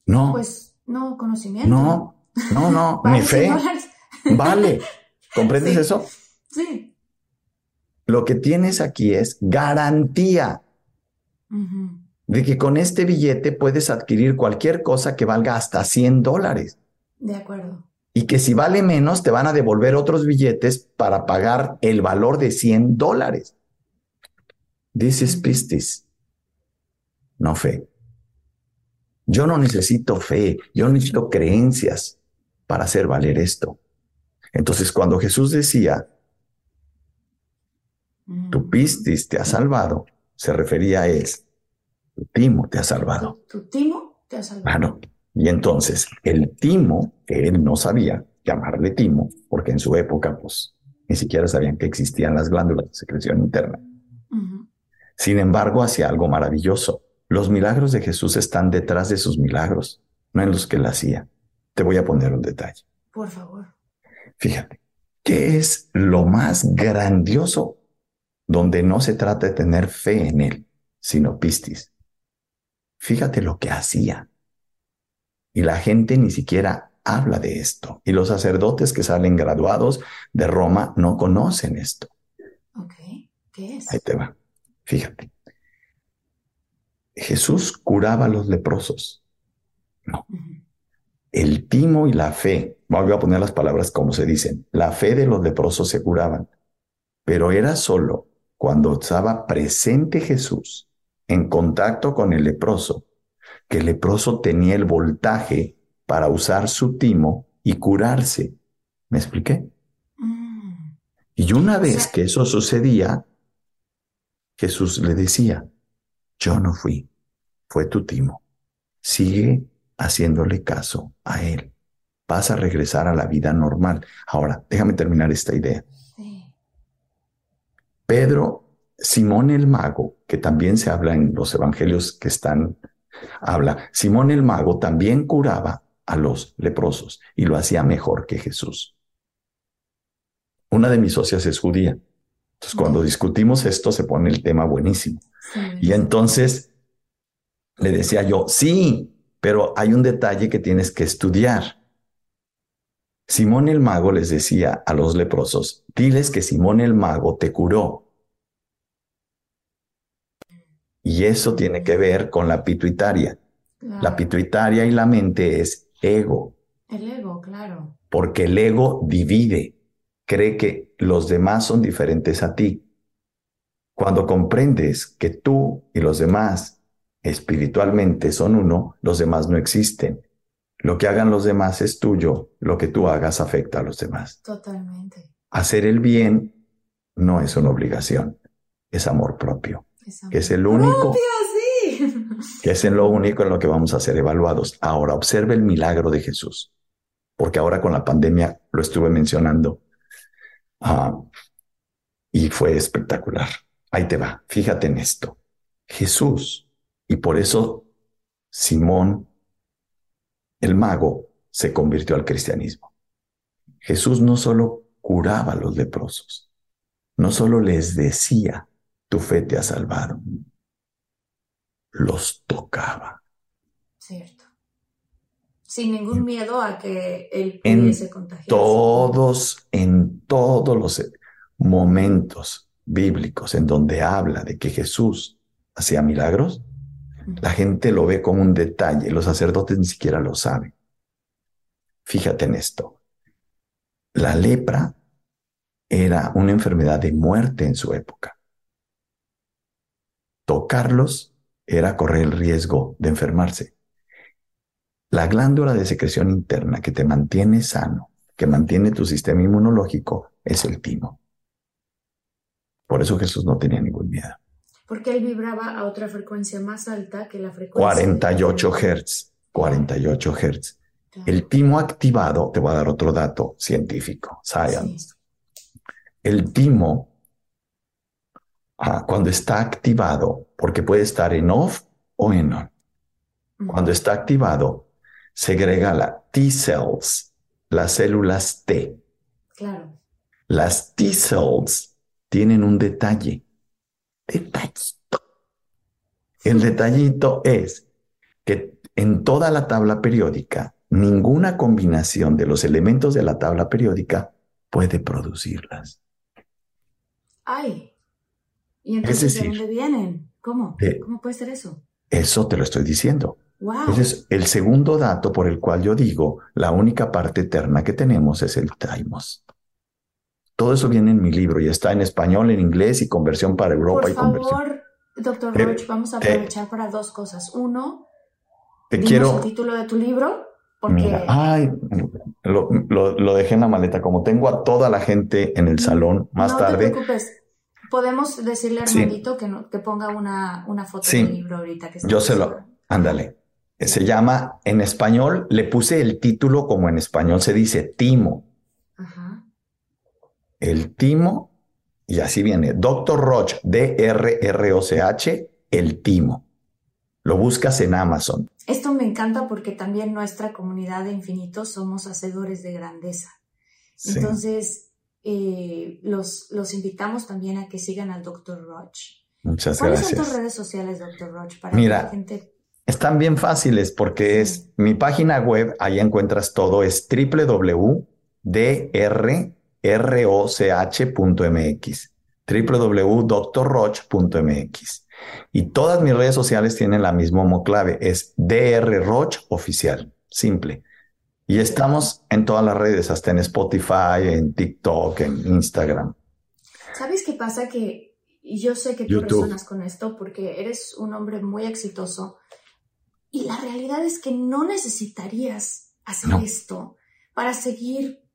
Speaker 1: No,
Speaker 2: Pues no, conocimiento.
Speaker 1: no, no, no, mi
Speaker 2: 100
Speaker 1: fe
Speaker 2: dólares.
Speaker 1: vale. ¿Comprendes
Speaker 2: Sí.
Speaker 1: eso?
Speaker 2: Sí.
Speaker 1: Lo que tienes aquí es garantía
Speaker 2: Ujú.
Speaker 1: De que con este billete puedes adquirir cualquier cosa que valga hasta 100 dólares.
Speaker 2: De acuerdo.
Speaker 1: Y que si vale menos, te van a devolver otros billetes para pagar el valor de 100 dólares. This is pistis. No fe. Yo no necesito fe, yo necesito creencias para hacer valer esto. Entonces, cuando Jesús decía, tu pistis te ha salvado, se refería a él. Tu timo te ha salvado.
Speaker 2: Tu, tu timo te ha salvado.
Speaker 1: Claro. Y entonces el timo, que él no sabía llamarle timo, porque en su época, pues, ni siquiera sabían que existían las glándulas de secreción interna. Sin embargo, hacía algo maravilloso. Los milagros de Jesús están detrás de sus milagros, no en los que él hacía. Te voy a poner un detalle.
Speaker 2: Por favor.
Speaker 1: Fíjate, ¿qué es lo más grandioso donde no se trata de tener fe en él, sino pistis? Fíjate lo que hacía. Y la gente ni siquiera habla de esto. Y los sacerdotes que salen graduados de Roma no conocen esto.
Speaker 2: Ok. ¿Qué es?
Speaker 1: Ahí te va. Fíjate. Jesús curaba a los leprosos. No. El timo y la fe, voy a poner las palabras como se dicen, la fe de los leprosos se curaban, pero era solo cuando estaba presente Jesús en contacto con el leproso, que el leproso tenía el voltaje para usar su timo y curarse. ¿Me expliqué?
Speaker 2: Mm.
Speaker 1: Y una vez que eso sucedía, Jesús le decía, yo no fui, fue tu timo. Sigue haciéndole caso a él. Vas a regresar a la vida normal. Ahora, déjame terminar esta idea.
Speaker 2: Sí.
Speaker 1: Pedro, Simón el mago, que también se habla en los evangelios que están, habla, Simón el mago también curaba a los leprosos y lo hacía mejor que Jesús. Una de mis socias es judía. Entonces, cuando discutimos esto, se pone el tema buenísimo.
Speaker 2: Sí.
Speaker 1: Y entonces le decía yo, sí, pero hay un detalle que tienes que estudiar. Simón el mago les decía a los leprosos, diles que Simón el mago te curó. Y eso tiene que ver con la pituitaria.
Speaker 2: Claro.
Speaker 1: La pituitaria y la mente es ego,
Speaker 2: El ego, claro.
Speaker 1: porque el ego divide, cree que los demás son diferentes a ti. Cuando comprendes que tú y los demás espiritualmente son uno, los demás no existen. Lo que hagan los demás es tuyo, lo que tú hagas afecta a los demás.
Speaker 2: Totalmente.
Speaker 1: Hacer el bien no es una obligación, es amor propio, que es el único,
Speaker 2: ¡Propio, sí!
Speaker 1: que es en lo único en lo que vamos a ser evaluados. Ahora, observe el milagro de Jesús, porque ahora con la pandemia lo estuve mencionando ah, y fue espectacular. Ahí te va, fíjate en esto. Jesús, y por eso Simón el mago se convirtió al cristianismo. Jesús no solo curaba a los leprosos, no solo les decía, tu fe te ha salvado, los tocaba.
Speaker 2: Cierto. Sin ningún miedo a que él pudiese contagiarse.
Speaker 1: Todos, en todos los momentos bíblicos en donde habla de que Jesús hacía milagros, la gente lo ve como un detalle, los sacerdotes ni siquiera lo saben. Fíjate en esto. La lepra era una enfermedad de muerte en su época. Tocarlos era correr el riesgo de enfermarse. La glándula de secreción interna que te mantiene sano, que mantiene tu sistema inmunológico, es el timo. Por eso Jesús no tenía ningún miedo.
Speaker 2: Porque él vibraba a otra frecuencia más alta que la frecuencia.
Speaker 1: 48 Hz. 48 Hz. El timo activado, te voy a dar otro dato científico, science. El timo, ah, cuando está activado, porque puede estar en off o en on. Cuando está activado, segrega la T cells, las células T.
Speaker 2: Claro.
Speaker 1: Las T cells tienen un detalle. Detallito. El detallito es que en toda la tabla periódica, ninguna combinación de los elementos de la tabla periódica puede producirlas.
Speaker 2: Ay. ¿Y entonces de dónde vienen? ¿Cómo? ¿Cómo puede ser eso?
Speaker 1: Eso te lo estoy diciendo. Wow. es el segundo dato por el cual yo digo, la única parte eterna que tenemos es el Taimos. Todo eso viene en mi libro y está en español, en inglés y conversión para Europa
Speaker 2: Por
Speaker 1: y conversión.
Speaker 2: favor, doctor Roach, vamos a aprovechar para dos cosas. Uno,
Speaker 1: te quiero...
Speaker 2: el título de tu libro. Porque...
Speaker 1: ay, lo, lo, dejé en la maleta. Como tengo a toda la gente en el salón más tarde.
Speaker 2: No te preocupes. Podemos decirle a Armandito que, no, que ponga una, una foto del libro ahorita. Que
Speaker 1: yo se lo. Ándale. Se llama en español, le puse el título como en español se dice Timo. Ajá el timo, y así viene, Dr. Roch, D-R-R-O-C-H, el timo. Lo buscas en Amazon.
Speaker 2: Esto me encanta porque también nuestra comunidad de infinitos somos hacedores de grandeza. Entonces, eh, los, los invitamos también a que sigan al Dr. Roch.
Speaker 1: Muchas
Speaker 2: ¿Cuáles
Speaker 1: gracias.
Speaker 2: son tus redes sociales, Dr. Roch? Para
Speaker 1: Mira,
Speaker 2: que la gente...
Speaker 1: están bien fáciles porque es mi página web, ahí encuentras todo, es www.dr roch.mx, www.drroch.mx. Y todas mis redes sociales tienen la misma clave, es drroch oficial, simple. Y estamos en todas las redes, hasta en Spotify, en TikTok, en Instagram.
Speaker 2: ¿Sabes qué pasa? Que yo sé que tú resonas con esto porque eres un hombre muy exitoso y la realidad es que no necesitarías hacer esto para seguir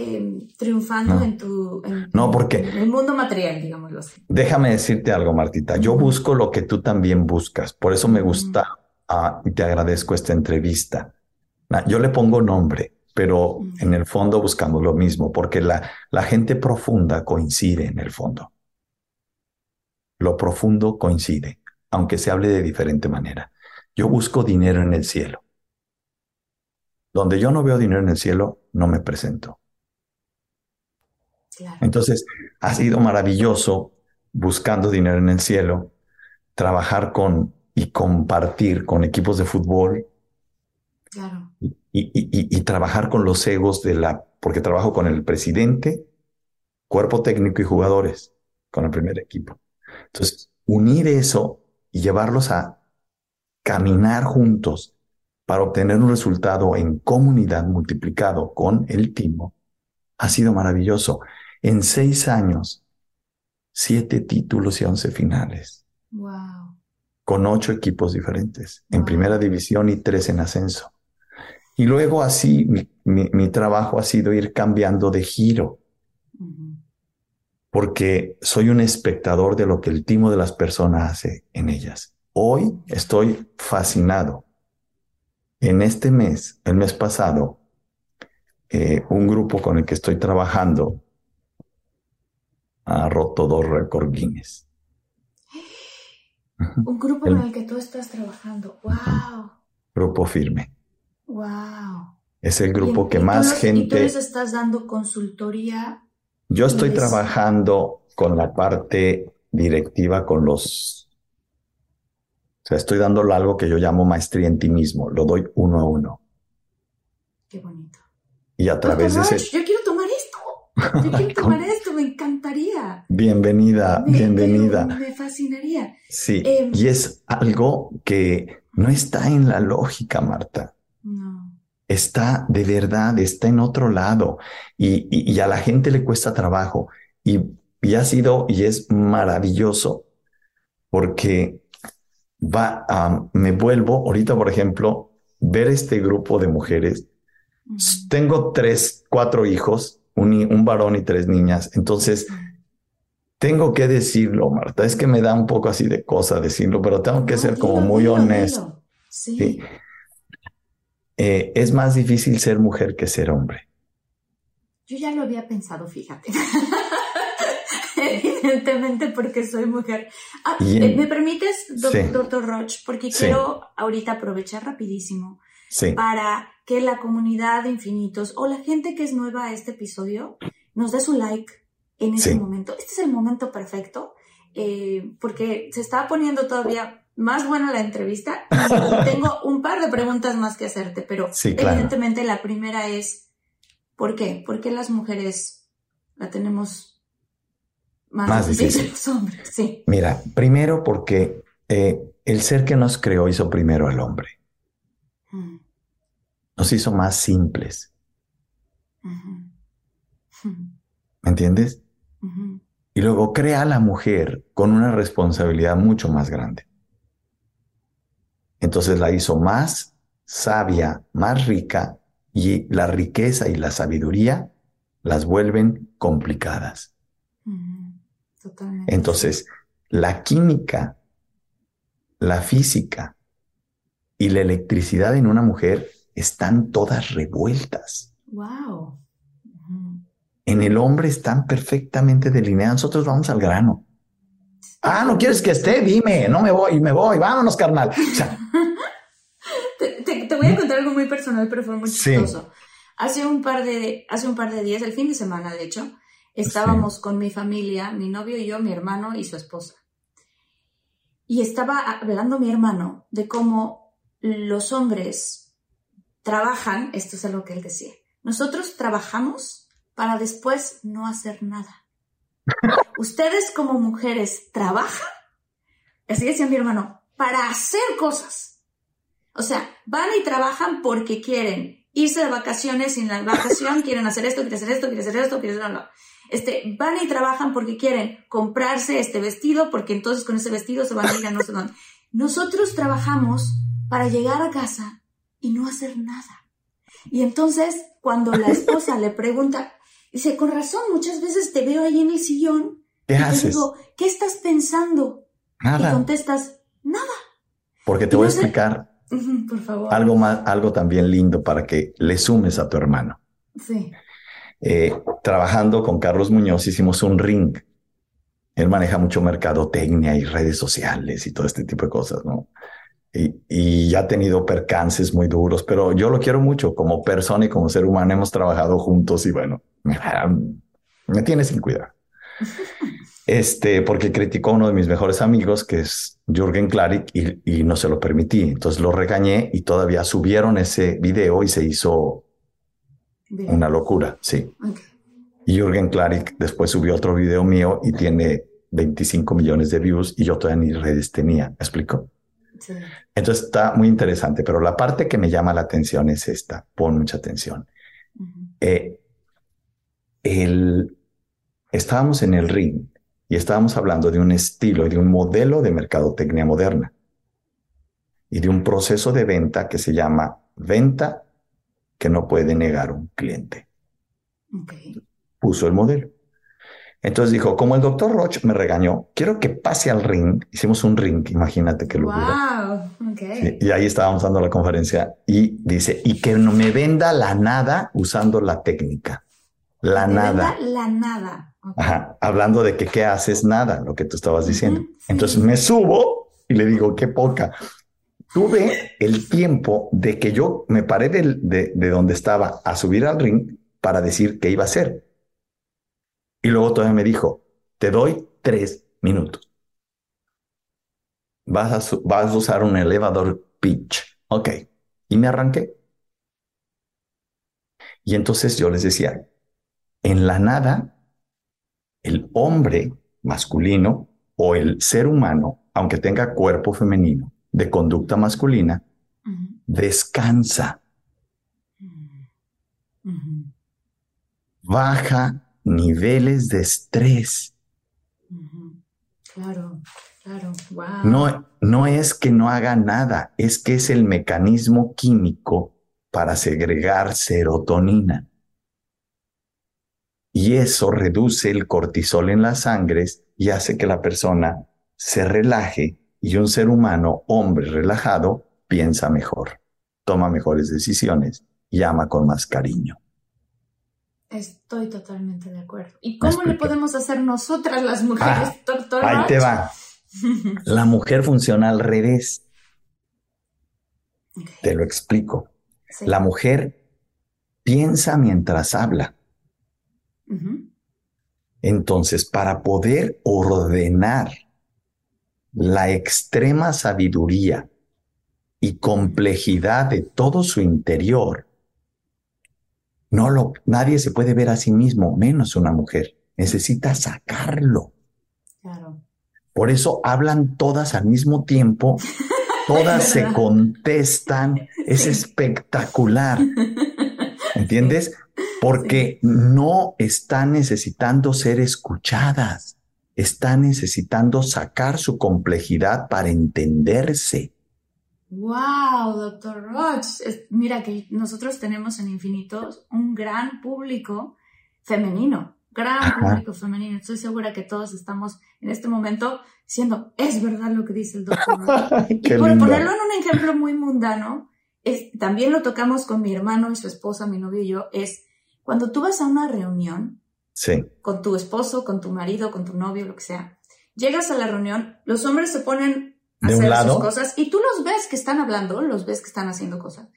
Speaker 2: Em, triunfando en tu
Speaker 1: no, porque,
Speaker 2: en el mundo material, digámoslo así.
Speaker 1: Déjame decirte algo, Martita. Yo busco lo que tú también buscas. Por eso me gusta ah, y te agradezco esta entrevista. Yo le pongo nombre, pero en el fondo buscamos lo mismo, porque la, la gente profunda coincide en el fondo. Lo profundo coincide, aunque se hable de diferente manera. Yo busco dinero en el cielo. Donde yo no veo dinero en el cielo, no me presento. Entonces, ha sido maravilloso buscando dinero en el cielo, trabajar con y compartir con equipos de fútbol.
Speaker 2: Claro.
Speaker 1: Y, trabajar con los egos de la, porque trabajo con el presidente, cuerpo técnico y jugadores, con el primer equipo. Entonces, unir eso y llevarlos a caminar juntos para obtener un resultado en comunidad multiplicado con el timo, ha sido maravilloso. En seis años, siete títulos y once finales.
Speaker 2: Wow.
Speaker 1: Con ocho equipos diferentes, en primera división y tres en ascenso. Y luego así mi, trabajo ha sido ir cambiando de giro. Porque soy un espectador de lo que el timo de las personas hace en ellas. Hoy estoy fascinado. En este mes, el mes pasado, eh, un grupo con el que estoy trabajando ha roto dos récords Guinness.
Speaker 2: Un grupo con el que tú estás trabajando. ¡Wow!
Speaker 1: Grupo firme.
Speaker 2: ¡Wow!
Speaker 1: Es el grupo que más gente. ¿Y tú
Speaker 2: les estás dando consultoría?
Speaker 1: Yo estoy trabajando con la parte directiva, con los. O sea, estoy dándole algo que yo llamo maestría en ti mismo. Lo doy uno a uno.
Speaker 2: Qué bonito.
Speaker 1: Y a través de ese.
Speaker 2: Yo quiero tomar esto. Yo quiero tomar esto. Me encantaría.
Speaker 1: Bienvenida, bienvenida.
Speaker 2: Me fascinaría.
Speaker 1: Sí, y es algo que no está en la lógica, Marta.
Speaker 2: No.
Speaker 1: está de verdad, está en otro lado y, y, a la gente le cuesta trabajo y, y, ha sido y es maravilloso porque va a, me vuelvo ahorita, por ejemplo, ver este grupo de mujeres. Tengo tres, cuatro hijos, un, un varón y tres niñas. Entonces, tengo que decirlo, Marta. Es que me da un poco así de cosa decirlo, pero tengo que ser como muy honesto. Sí. Eh, es más difícil ser mujer que ser hombre.
Speaker 2: Yo ya lo había pensado, fíjate. Evidentemente porque soy mujer. Ah, eh, ¿Me permites, doctor Roch? Porque quiero ahorita aprovechar rapidísimo para que la comunidad de infinitos o la gente que es nueva a este episodio nos dé su like en ese momento. Este es el momento perfecto eh, porque se está poniendo todavía más buena la entrevista. tengo un par de preguntas más que hacerte, pero evidentemente la primera es, ¿por qué? ¿Por qué las mujeres la tenemos más, difícil que los hombres? Sí.
Speaker 1: Mira, primero porque eh, el ser que nos creó hizo primero al hombre. Mm. Nos hizo más simples. ¿Me entiendes? Y luego crea a la mujer con una responsabilidad mucho más grande. Entonces la hizo más sabia, más rica, y la riqueza y la sabiduría las vuelven complicadas. Entonces, la química, la física y la electricidad en una mujer están todas revueltas.
Speaker 2: Wow.
Speaker 1: En el hombre están perfectamente delineadas. Nosotros vamos al grano. Ah, no quieres que esté, dime, no me voy, me voy, vámonos, carnal.
Speaker 2: te, voy a contar algo muy personal, pero fue muy chistoso. Hace un par de, hace un par de días, el fin de semana, de hecho, estábamos con mi familia, mi novio y yo, mi hermano y su esposa. Y estaba hablando mi hermano de cómo los hombres trabajan, esto es algo que él decía, nosotros trabajamos para después no hacer nada. Ustedes como mujeres trabajan, así decía mi hermano, para hacer cosas. O sea, van y trabajan porque quieren irse de vacaciones y en la vacación quieren hacer esto, quieren hacer esto, quieren hacer esto, quieren hacer esto. Este, van y trabajan porque quieren comprarse este vestido, porque entonces con ese vestido se van a ir a no sé dónde. Nosotros trabajamos para llegar a casa y no hacer nada. Y entonces, cuando la esposa le pregunta, Dice, con razón, muchas veces te veo ahí en el sillón.
Speaker 1: ¿Qué haces?
Speaker 2: digo, ¿qué estás pensando?
Speaker 1: Nada.
Speaker 2: Y contestas, nada.
Speaker 1: Porque te voy a explicar
Speaker 2: por favor.
Speaker 1: algo más, algo también lindo para que le sumes a tu hermano.
Speaker 2: Sí.
Speaker 1: Eh, trabajando con Carlos Muñoz hicimos un ring. Él maneja mucho mercadotecnia y redes sociales y todo este tipo de cosas, ¿no? y, ya ha tenido percances muy duros, pero yo lo quiero mucho como persona y como ser humano. Hemos trabajado juntos y bueno, me, tiene sin cuidado. Este, porque criticó a uno de mis mejores amigos, que es Jürgen Klarik, y, no se lo permití. Entonces lo regañé y todavía subieron ese video y se hizo una locura, sí. Y Jürgen Klarik después subió otro video mío y tiene 25 millones de views y yo todavía ni redes tenía. ¿Me explico? Entonces está muy interesante, pero la parte que me llama la atención es esta. Pon mucha atención. Eh, el, estábamos en el ring y estábamos hablando de un estilo y de un modelo de mercadotecnia moderna y de un proceso de venta que se llama venta que no puede negar un cliente. Puso el modelo. Entonces dijo, como el doctor Roche me regañó, quiero que pase al ring. Hicimos un ring, imagínate qué locura.
Speaker 2: Wow, okay.
Speaker 1: y ahí estábamos dando la conferencia y dice, y que no me venda la nada usando la técnica. La nada.
Speaker 2: la nada.
Speaker 1: Ajá, hablando de que qué haces nada, lo que tú estabas diciendo. Entonces me subo y le digo, qué poca. Tuve el tiempo de que yo me paré de, de, de donde estaba a subir al ring para decir qué iba a hacer y luego todavía me dijo, te doy tres minutos. Vas a, vas a usar un elevador pitch. Ok. Y me arranqué. Y entonces yo les decía, en la nada, el hombre masculino o el ser humano, aunque tenga cuerpo femenino, de conducta masculina, descansa, baja niveles de estrés.
Speaker 2: Claro, claro.
Speaker 1: No, no es que no haga nada, es que es el mecanismo químico para segregar serotonina. Y eso reduce el cortisol en las sangres y hace que la persona se relaje y un ser humano, hombre relajado, piensa mejor, toma mejores decisiones y ama con más cariño.
Speaker 2: Estoy totalmente de acuerdo. ¿Y cómo le podemos hacer nosotras las mujeres,
Speaker 1: Ah,
Speaker 2: doctor?
Speaker 1: Ahí te va. La mujer funciona al revés. Te lo explico.
Speaker 2: sí.
Speaker 1: La mujer piensa mientras habla. Entonces, para poder ordenar la extrema sabiduría y complejidad de todo su interior, no lo, nadie se puede ver a sí mismo, menos una mujer. Necesita sacarlo.
Speaker 2: Claro.
Speaker 1: Por eso hablan todas al mismo tiempo, todas se contestan, es espectacular. ¿Entiendes? Porque no están necesitando ser escuchadas, están necesitando sacar su complejidad para entenderse.
Speaker 2: Wow, doctor Roch. Mira que nosotros tenemos en Infinitos un gran público femenino, gran
Speaker 1: Ajá.
Speaker 2: público femenino. Estoy segura que todos estamos en este momento diciendo, es verdad lo que dice el doctor Roch. Y por
Speaker 1: lindo.
Speaker 2: ponerlo en un ejemplo muy mundano, es, también lo tocamos con mi hermano y su esposa, mi novio y yo, es cuando tú vas a una reunión
Speaker 1: Sí,
Speaker 2: con tu esposo, con tu marido, con tu novio, lo que sea, llegas a la reunión, los hombres se ponen a
Speaker 1: De
Speaker 2: hacer sus cosas y tú los ves que están hablando, los ves que están haciendo cosas.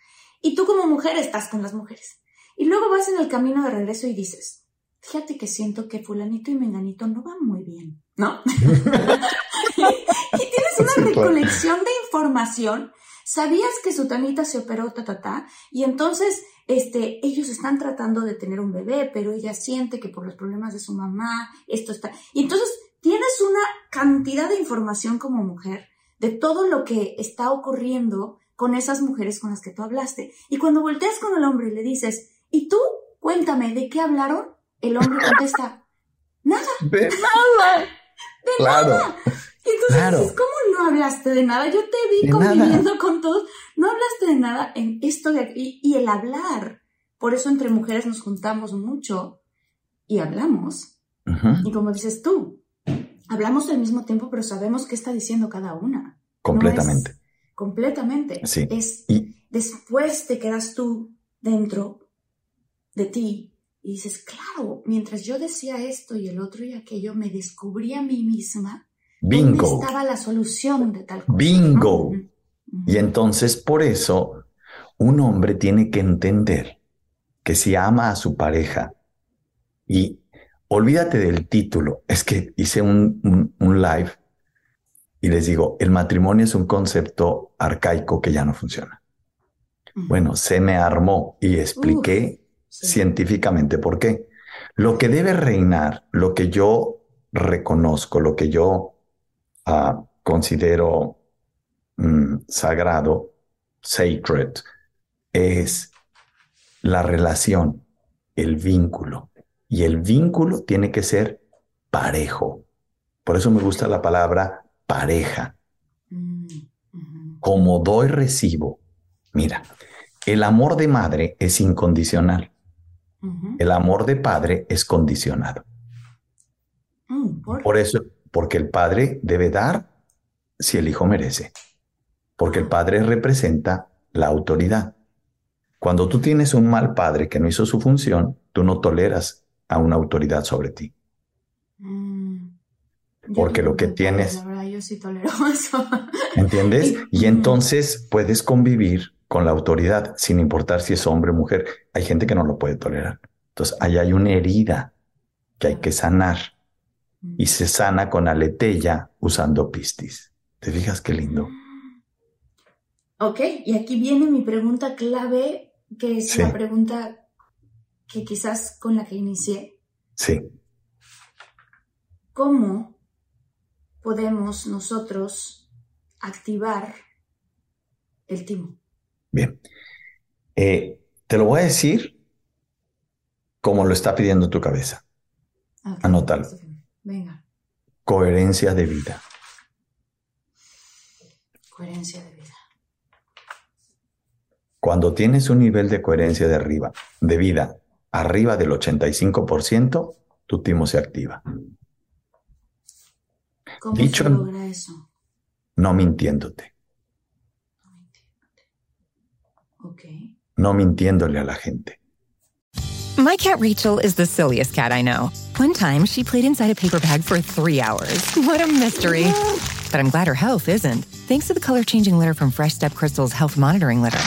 Speaker 2: Y tú como mujer estás con las mujeres. Y luego vas en el camino de regreso y dices, fíjate que siento que fulanito y menganito no van muy bien, ¿no? y tienes una recolección de información. Sabías que su tanita se operó, ta, ta, ta, y entonces este, ellos están tratando de tener un bebé, pero ella siente que por los problemas de su mamá, esto está. Y entonces tienes una cantidad de información como mujer de todo lo que está ocurriendo con esas mujeres con las que tú hablaste. Y cuando volteas con el hombre y le dices, ¿y tú? Cuéntame, ¿de qué hablaron? El hombre contesta, nada,
Speaker 1: de nada.
Speaker 2: de
Speaker 1: Claro.
Speaker 2: nada. Y entonces
Speaker 1: Claro.
Speaker 2: dices, ¿cómo no hablaste de nada? Yo te vi
Speaker 1: De
Speaker 2: conviviendo con todos. No hablaste de nada en esto de aquí. Y el hablar. Por eso entre mujeres nos juntamos mucho y hablamos.
Speaker 1: Ujú,
Speaker 2: Y como dices tú, hablamos al mismo tiempo, pero sabemos qué está diciendo cada una.
Speaker 1: Completamente.
Speaker 2: No es- completamente.
Speaker 1: Sí.
Speaker 2: Es
Speaker 1: Y
Speaker 2: después te quedas tú dentro de ti y dices, claro, mientras yo decía esto y el otro y aquello, me descubrí a mí misma
Speaker 1: bingo.
Speaker 2: ¿Dónde estaba la solución de tal cosa?
Speaker 1: Bingo. Y entonces por eso un hombre tiene que entender que si ama a su pareja y olvídate del título, es que hice un, un- un live y les digo, el matrimonio es un concepto arcaico que ya no funciona. Bueno, se me armó y expliqué
Speaker 2: Sí.
Speaker 1: científicamente por qué. Lo que debe reinar, lo que yo reconozco, lo que yo considero mm, sagrado, sacred, es la relación, el vínculo. Y el vínculo tiene que ser parejo. Por eso me gusta la palabra pareja.
Speaker 2: Mm.
Speaker 1: Como doy, recibo. Mira, el amor de madre es incondicional. El amor de padre es condicionado.
Speaker 2: Mm. Por
Speaker 1: eso, porque el padre debe dar si el hijo merece. Porque el padre representa la autoridad. Cuando tú tienes un mal padre que no hizo su función, tú no toleras a una autoridad sobre ti.
Speaker 2: Mm.
Speaker 1: Porque lo que tienes-
Speaker 2: La verdad, yo sí tolero eso.
Speaker 1: ¿Entiendes? Y entonces puedes convivir con la autoridad sin importar si es hombre o mujer. Hay gente que no lo puede tolerar. Entonces, ahí hay una herida que hay que sanar y se sana con aletella usando pistis. ¿Te fijas qué lindo?
Speaker 2: Ok, y aquí viene mi pregunta clave, que es
Speaker 1: Sí.
Speaker 2: la pregunta que quizás con la que inicié.
Speaker 1: Sí.
Speaker 2: ¿Cómo podemos nosotros activar el timo?
Speaker 1: Bien. Eh, te lo voy a decir como lo está pidiendo tu cabeza. Anótalo.
Speaker 2: Venga,
Speaker 1: Coherencia de vida.
Speaker 2: coherencia de vida.
Speaker 1: Cuando tienes un nivel de coherencia de arriba, de vida, arriba del 85%, tu timo se activa.
Speaker 2: ¿Cómo
Speaker 1: Dicho
Speaker 2: se logra eso?
Speaker 1: No mintiéndote,
Speaker 2: Ok.
Speaker 1: no mintiéndole a la gente.
Speaker 6: My cat Rachel is the silliest cat I know. One time, she played inside a paper bag for three hours. What a mystery. But I'm glad her health isn't, thanks to the color changing litter from Fresh Step Crystal's Health Monitoring Litter.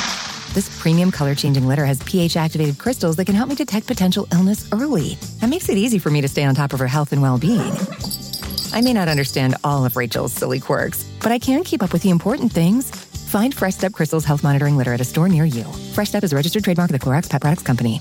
Speaker 6: This premium color changing litter has pH activated crystals that can help me detect potential illness early. That makes it easy for me to stay on top of her health and well being. I may not understand all of Rachel's silly quirks, but I can keep up with the important things. Find Fresh Step Crystal's Health Monitoring Litter at a store near you. Fresh Step is a registered trademark of the Clorox Pet Products Company.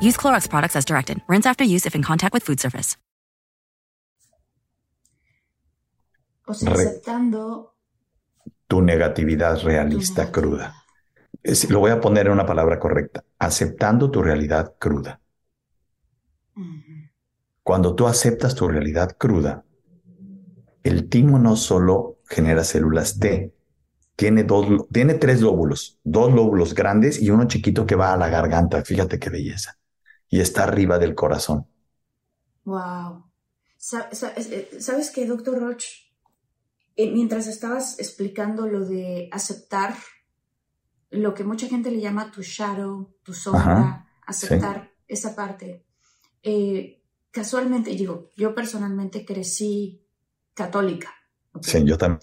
Speaker 7: Use Clorox products as directed. Rinse after use if in contact with food surface.
Speaker 2: O sea,
Speaker 1: Re-
Speaker 2: aceptando
Speaker 1: Tu negatividad realista
Speaker 2: tu
Speaker 1: cruda. Es- lo voy a poner en una palabra correcta. Aceptando tu realidad cruda. Cuando tú aceptas tu realidad cruda, el timo no solo genera células T, tiene, dos, tiene tres lóbulos, dos lóbulos grandes y uno chiquito que va a la garganta. Fíjate qué belleza. Y está arriba del corazón.
Speaker 2: Wow. Eh, ¿Sabes qué, doctor Roch? Eh, mientras estabas explicando lo de aceptar lo que mucha gente le llama tu shadow, tu sombra,
Speaker 1: Ajá,
Speaker 2: aceptar esa parte. eh, casualmente, digo, yo personalmente crecí católica.
Speaker 1: Sí, yo también.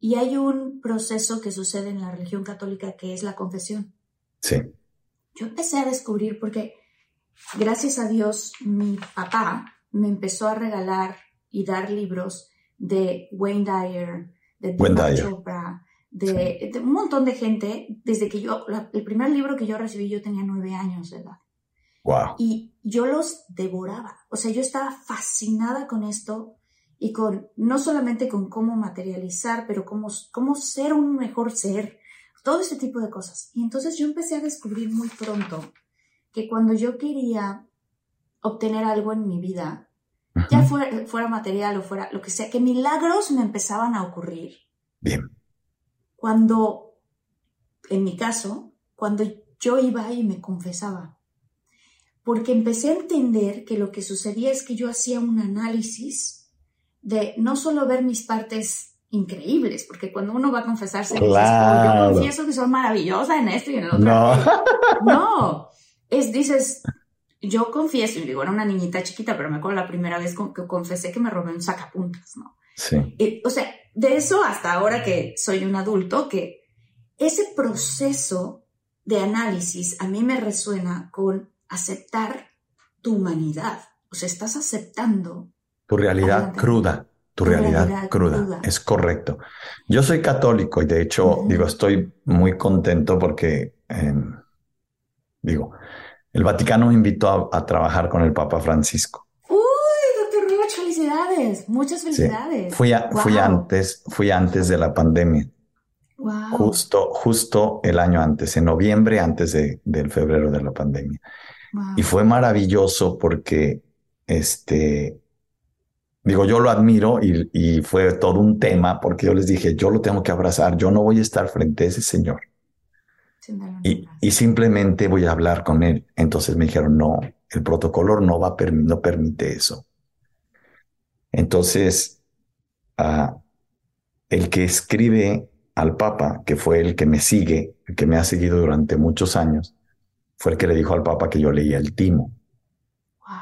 Speaker 2: Y hay un proceso que sucede en la religión católica que es la confesión.
Speaker 1: Sí,
Speaker 2: Yo empecé a descubrir porque, gracias a Dios, mi papá me empezó a regalar y dar libros de Wayne Dyer, de Deepak. Chopra, de, de un montón de gente. Desde que yo, la- el primer libro que yo recibí, yo tenía nueve años de edad.
Speaker 1: wow.
Speaker 2: Y yo los devoraba. O sea, yo estaba fascinada con esto y con, no solamente con cómo materializar, pero cómo, cómo ser un mejor ser, todo ese tipo de cosas. Y entonces yo empecé a descubrir muy pronto que cuando yo quería obtener algo en mi vida, ya
Speaker 1: Ujú.
Speaker 2: fuera, fuera material o fuera lo que sea, que milagros me empezaban a ocurrir.
Speaker 1: Bien.
Speaker 2: Cuando, en mi caso, cuando yo iba y me confesaba. Porque empecé a entender que lo que sucedía es que yo hacía un análisis de no solo ver mis partes increíbles, porque cuando uno va a confesarse, dices, "Oh,
Speaker 1: Claro.
Speaker 2: yo confieso que soy maravillosa en esto y en el otro.
Speaker 1: No.
Speaker 2: No, es, dices, yo confieso, y digo, era una niñita chiquita, pero me acuerdo la primera vez con- que confesé que me robé un sacapuntas, ¿no?
Speaker 1: Sí,
Speaker 2: o sea, de eso hasta ahora que soy un adulto, que ese proceso de análisis a mí me resuena con aceptar tu humanidad. O sea, estás aceptando.
Speaker 1: tu realidad cruda. Tu
Speaker 2: Tu
Speaker 1: realidad,
Speaker 2: realidad
Speaker 1: cruda.
Speaker 2: cruda.
Speaker 1: Es correcto. Yo soy católico y de hecho, digo, estoy muy contento porque, eh, digo, el Vaticano me invitó a, a trabajar con el Papa Francisco.
Speaker 2: ¡Uy, doctor Rivas, felicidades! Muchas
Speaker 1: Sí.
Speaker 2: felicidades.
Speaker 1: Fui, a- fui
Speaker 2: Wow.
Speaker 1: antes, fui antes de la pandemia,
Speaker 2: Wow.
Speaker 1: justo, justo el año antes, en noviembre antes de, del febrero de la pandemia.
Speaker 2: Wow.
Speaker 1: Y fue maravilloso porque, este, digo, yo lo admiro y, y fue todo un tema porque yo les dije, yo lo tengo que abrazar, yo no voy a estar frente a ese señor y, simplemente voy a hablar con él. Entonces me dijeron, no, el protocolo no va no permite eso. Entonces, ah, el que escribe al Papa, que fue el que me sigue, el que me ha seguido durante muchos años, fue el que le dijo al Papa que yo leía el timo.
Speaker 2: Wow.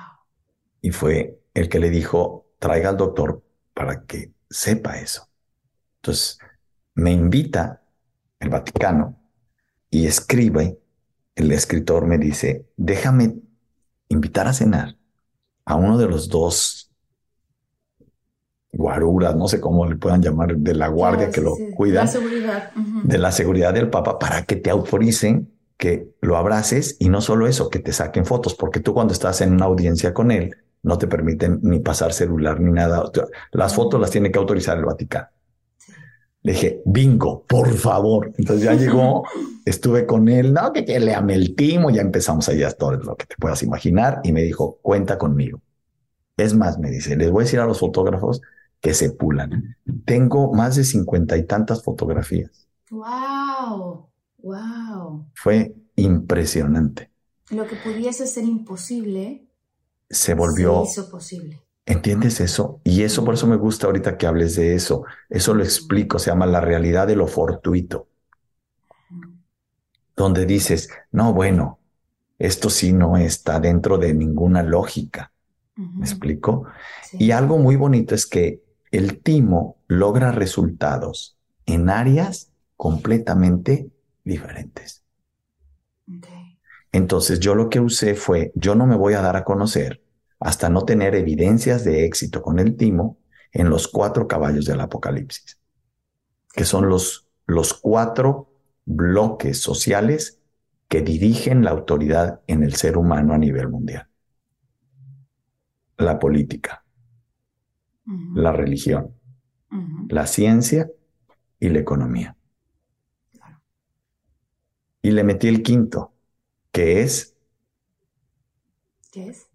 Speaker 1: y fue el que le dijo, traiga al doctor para que sepa eso. Entonces, me invita el Vaticano y escribe, el escritor me dice, déjame invitar a cenar a uno de los dos guaruras, no sé cómo le puedan llamar, de la guardia que lo cuida, de la seguridad del Papa, para que te autoricen que lo abraces y no solo eso, que te saquen fotos, porque tú cuando estás en una audiencia con él, no te permiten ni pasar celular ni nada. Las fotos las tiene que autorizar el Vaticano. Le dije, bingo, por favor. Entonces ya llegó, estuve con él, no, que, que le amé el timo, ya empezamos ahí a todo lo que te puedas imaginar y me dijo, cuenta conmigo. Es más, me dice, les voy a decir a los fotógrafos que se pulan. Tengo más de cincuenta y tantas fotografías.
Speaker 2: Wow. Wow.
Speaker 1: Fue impresionante.
Speaker 2: Lo que pudiese ser imposible
Speaker 1: se volvió.
Speaker 2: Se hizo posible.
Speaker 1: ¿Entiendes eso? Y eso por eso me gusta ahorita que hables de eso. Eso lo explico, se llama la realidad de lo fortuito. Donde dices, no, bueno, esto sí no está dentro de ninguna lógica. ¿Me explico? Y algo muy bonito es que el timo logra resultados en áreas completamente diferentes. Entonces yo lo que usé fue, yo no me voy a dar a conocer hasta no tener evidencias de éxito con el timo en los cuatro caballos del apocalipsis, que son los, los cuatro bloques sociales que dirigen la autoridad en el ser humano a nivel mundial. La política, la religión, la ciencia y la economía. Y le metí el quinto, que es...
Speaker 2: ¿Qué es?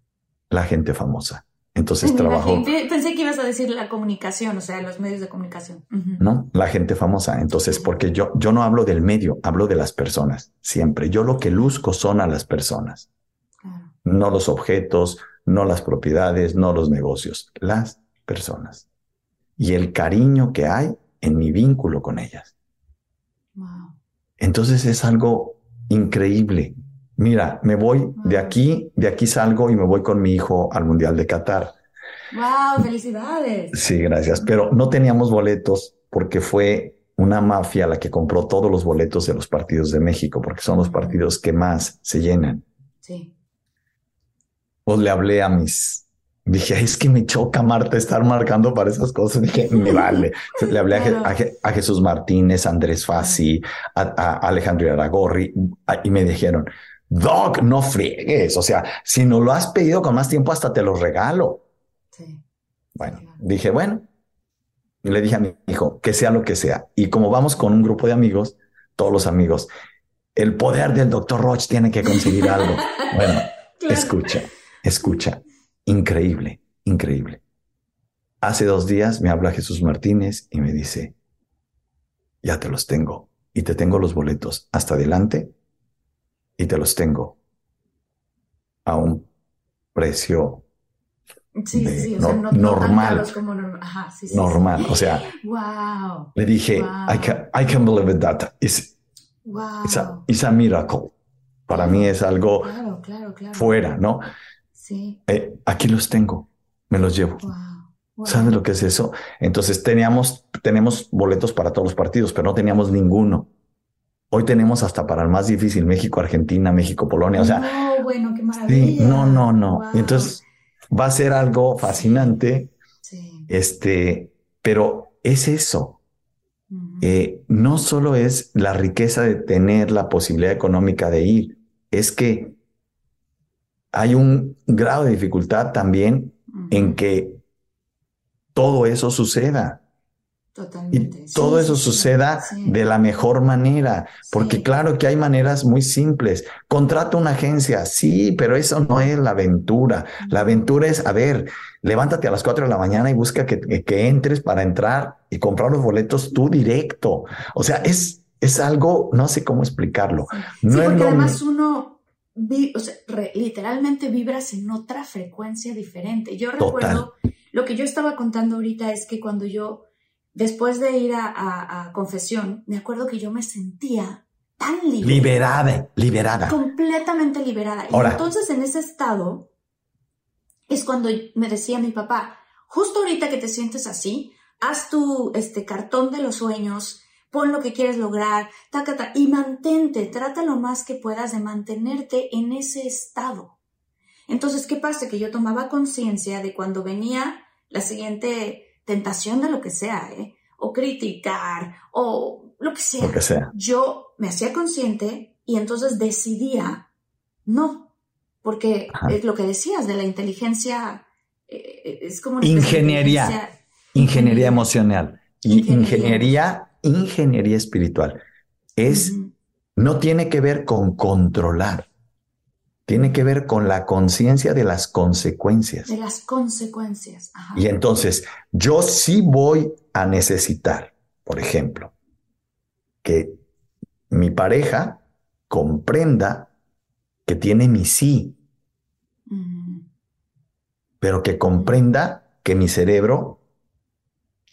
Speaker 1: La gente famosa. Entonces trabajó.
Speaker 2: Pensé que ibas a decir la comunicación, o sea, los medios de comunicación.
Speaker 1: No, la gente famosa. Entonces, porque yo, yo no hablo del medio, hablo de las personas. Siempre. Yo lo que luzco son a las personas. No los objetos, no las propiedades, no los negocios, las personas. Y el cariño que hay en mi vínculo con ellas. Wow. Entonces es algo increíble. Mira, me voy de aquí, de aquí salgo y me voy con mi hijo al Mundial de Qatar.
Speaker 2: ¡Wow! ¡Felicidades!
Speaker 1: Sí, gracias. Pero no teníamos boletos porque fue una mafia la que compró todos los boletos de los partidos de México, porque son los partidos que más se llenan. Sí. Pues le hablé a mis Dije, es que me choca, Marta, estar marcando para esas cosas. Dije, me vale. Le hablé a, Jesús Martínez, Andrés Fassi, a, Alejandro Aragorri y me dijeron, Doc, no friegues. O sea, si no lo has pedido con más tiempo, hasta te lo regalo. Sí. Bueno, dije, bueno. Y le dije a mi hijo, que sea lo que sea. Y como vamos con un grupo de amigos, todos los amigos, el poder del doctor Roche tiene que conseguir algo. bueno, escucha, escucha Increíble, increíble. Hace dos días me habla Jesús Martínez y me dice, ya te los tengo y te tengo los boletos hasta adelante y te los tengo a un precio normal. normal. O sea,
Speaker 2: wow.
Speaker 1: le dije, I, can, I can believe that. It's, wow. it's, a, miracle. Para mí es algo fuera, ¿no? Sí. Eh, aquí los tengo, me los llevo. ¿Sabes lo que es eso? Entonces teníamos, tenemos boletos para todos los partidos, pero no teníamos ninguno. Hoy tenemos hasta para el más difícil, México, Argentina, México, Polonia. O sea,
Speaker 2: no, bueno, qué maravilla.
Speaker 1: no, no, no. Entonces va a ser algo fascinante. Sí. Este, pero es eso. Eh, no solo es la riqueza de tener la posibilidad económica de ir, es que hay un grado de dificultad también en que todo eso suceda.
Speaker 2: Totalmente.
Speaker 1: Y todo eso suceda de la mejor manera, porque claro que hay maneras muy simples. Contrata una agencia, sí, pero eso no es la aventura. La aventura es, a ver, levántate a las cuatro de la mañana y busca que, que entres para entrar y comprar los boletos tú directo. O sea, es, es algo, no sé cómo explicarlo.
Speaker 2: No porque además uno o sea, literalmente vibras en otra frecuencia diferente. Yo recuerdo, lo que yo estaba contando ahorita es que cuando yo, después de ir a, confesión, me acuerdo que yo me sentía tan
Speaker 1: Liberada, liberada.
Speaker 2: Completamente liberada. y entonces en ese estado es cuando me decía mi papá, justo ahorita que te sientes así, haz tu este, cartón de los sueños, pon lo que quieres lograr, y mantente, trata lo más que puedas de mantenerte en ese estado. Entonces, ¿qué pasa? Que yo tomaba conciencia de cuando venía la siguiente tentación de lo que sea, ¿eh? o criticar, o lo que sea.
Speaker 1: Lo que sea.
Speaker 2: Yo me hacía consciente y entonces decidía no, porque es lo que decías de la inteligencia, eh, es como una
Speaker 1: ingeniería,
Speaker 2: inteligencia-
Speaker 1: ingeniería emocional y
Speaker 2: Ingeniería.
Speaker 1: ingeniería, ingeniería espiritual. Es, no tiene que ver con controlar, tiene que ver con la conciencia de las consecuencias.
Speaker 2: de las consecuencias. Ajá.
Speaker 1: Y entonces, yo sí voy a necesitar, por ejemplo, que mi pareja comprenda que tiene mi sí, pero que comprenda que mi cerebro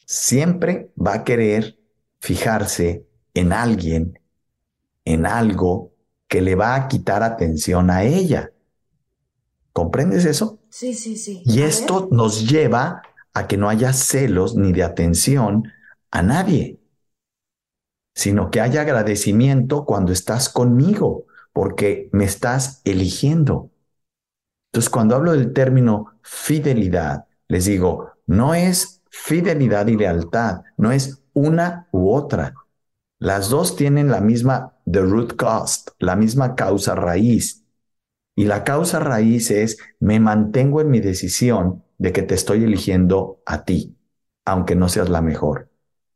Speaker 1: siempre va a querer fijarse en alguien, en algo que le va a quitar atención a ella. ¿Comprendes eso?
Speaker 2: Sí, sí, sí.
Speaker 1: Y
Speaker 2: A
Speaker 1: esto
Speaker 2: ver.
Speaker 1: nos lleva a que no haya celos ni de atención a nadie, sino que haya agradecimiento cuando estás conmigo, porque me estás eligiendo. Entonces, cuando hablo del término fidelidad, les digo, no es fidelidad y lealtad, no es una u otra. Las dos tienen la misma the root cost, la misma causa raíz. Y la causa raíz es, me mantengo en mi decisión de que te estoy eligiendo a ti, aunque no seas la mejor,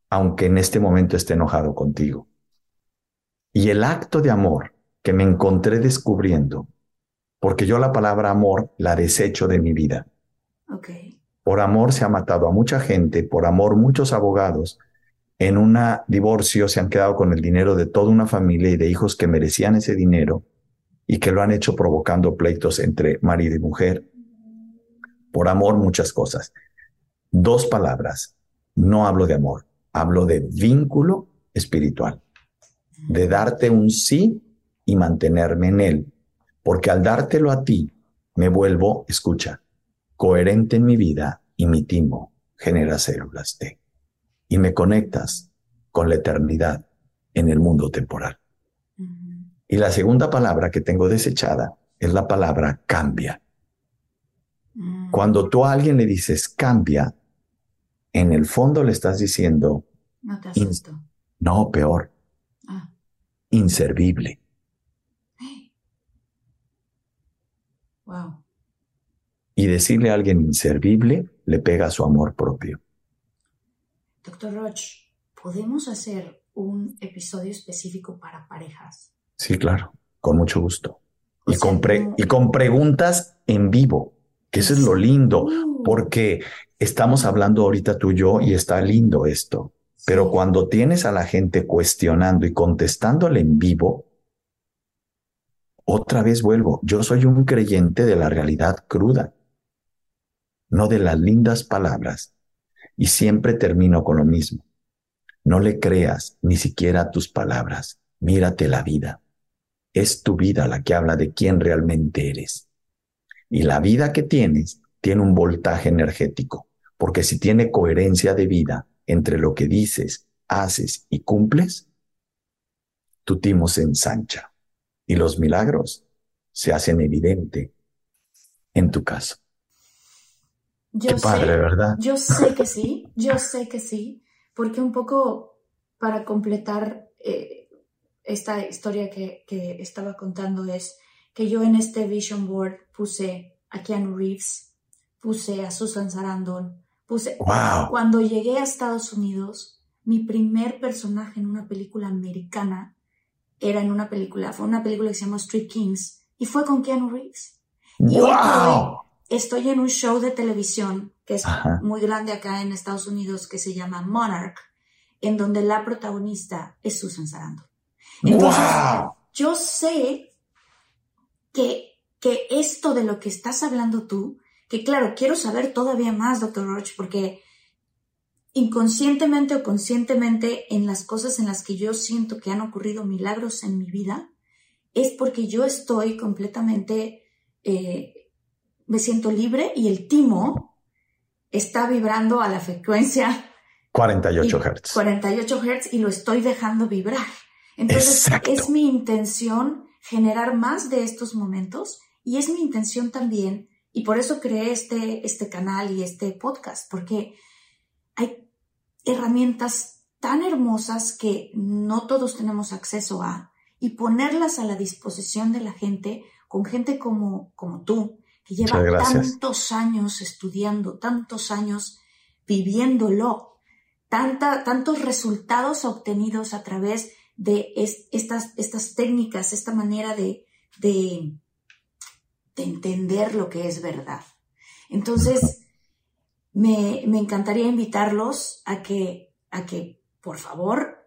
Speaker 1: aunque en este momento esté enojado contigo. Y el acto de amor que me encontré descubriendo, porque yo la palabra amor la desecho de mi vida. Por amor se ha matado a mucha gente, por amor muchos abogados en un divorcio se han quedado con el dinero de toda una familia y de hijos que merecían ese dinero y que lo han hecho provocando pleitos entre marido y mujer. Por amor muchas cosas. Dos palabras. No hablo de amor, hablo de vínculo espiritual, de darte un sí y mantenerme en él, porque al dártelo a ti me vuelvo, escucha, coherente en mi vida y mi timo genera células T. Y me conectas con la eternidad en el mundo temporal. Y la segunda palabra que tengo desechada es la palabra cambia.
Speaker 2: Mm.
Speaker 1: Cuando tú a alguien le dices cambia, en el fondo le estás diciendo,
Speaker 2: No te asusto.
Speaker 1: no, peor,
Speaker 2: Ah.
Speaker 1: inservible.
Speaker 2: Wow.
Speaker 1: Y decirle a alguien inservible le pega a su amor propio.
Speaker 2: Doctor Roch, ¿podemos hacer un episodio específico para parejas?
Speaker 1: Sí, claro, con mucho gusto. Y
Speaker 2: sea,
Speaker 1: con, pre-
Speaker 2: como-
Speaker 1: y con preguntas en vivo, que eso es lo lindo,
Speaker 2: Uh,
Speaker 1: porque estamos hablando ahorita tú y yo y está lindo esto. Pero cuando tienes a la gente cuestionando y contestándole en vivo, otra vez vuelvo, yo soy un creyente de la realidad cruda, no de las lindas palabras. Y siempre termino con lo mismo. No le creas ni siquiera tus palabras, mírate la vida. Es tu vida la que habla de quién realmente eres. Y la vida que tienes tiene un voltaje energético, porque si tiene coherencia de vida entre lo que dices, haces y cumples, tu timo se ensancha y los milagros se hacen evidente en tu caso.
Speaker 2: Yo
Speaker 1: Qué padre,
Speaker 2: sé,
Speaker 1: ¿verdad?
Speaker 2: Yo sé que sí, yo sé que sí, porque un poco para completar eh, esta historia que, que estaba contando es que yo en este vision board puse a Keanu Reeves, puse a Susan Sarandon, puse...
Speaker 1: Wow.
Speaker 2: Cuando llegué a Estados Unidos, mi primer personaje en una película americana era en una película, fue una película que se llamó Street Kings y fue con Keanu Reeves. Y hoy
Speaker 1: ¡Wow!
Speaker 2: Estoy en un show de televisión que es
Speaker 1: Ajá.
Speaker 2: muy grande acá en Estados Unidos que se llama Monarch, en donde la protagonista es Susan Sarandon. Entonces,
Speaker 1: ¡Wow!
Speaker 2: yo sé que, que esto de lo que estás hablando tú, que claro, quiero saber todavía más, doctor Roach, porque inconscientemente o conscientemente en las cosas en las que yo siento que han ocurrido milagros en mi vida, es porque yo estoy completamente, eh, me siento libre y el timo está vibrando a la frecuencia
Speaker 1: 48
Speaker 2: y
Speaker 1: Hertz.
Speaker 2: 48 Hz y lo estoy dejando vibrar. Entonces
Speaker 1: Exacto.
Speaker 2: es mi intención generar más de estos momentos Y es mi intención también, y por eso creé este, este canal y este podcast, porque hay herramientas tan hermosas que no todos tenemos acceso a, y ponerlas a la disposición de la gente, con gente como, como tú, que lleva tantos años estudiando, tantos años viviéndolo, tanta, tantos resultados obtenidos a través de estas, estas técnicas, esta manera de, de, de, entender lo que es verdad. Entonces, me, me encantaría invitarlos a que, a que, por favor,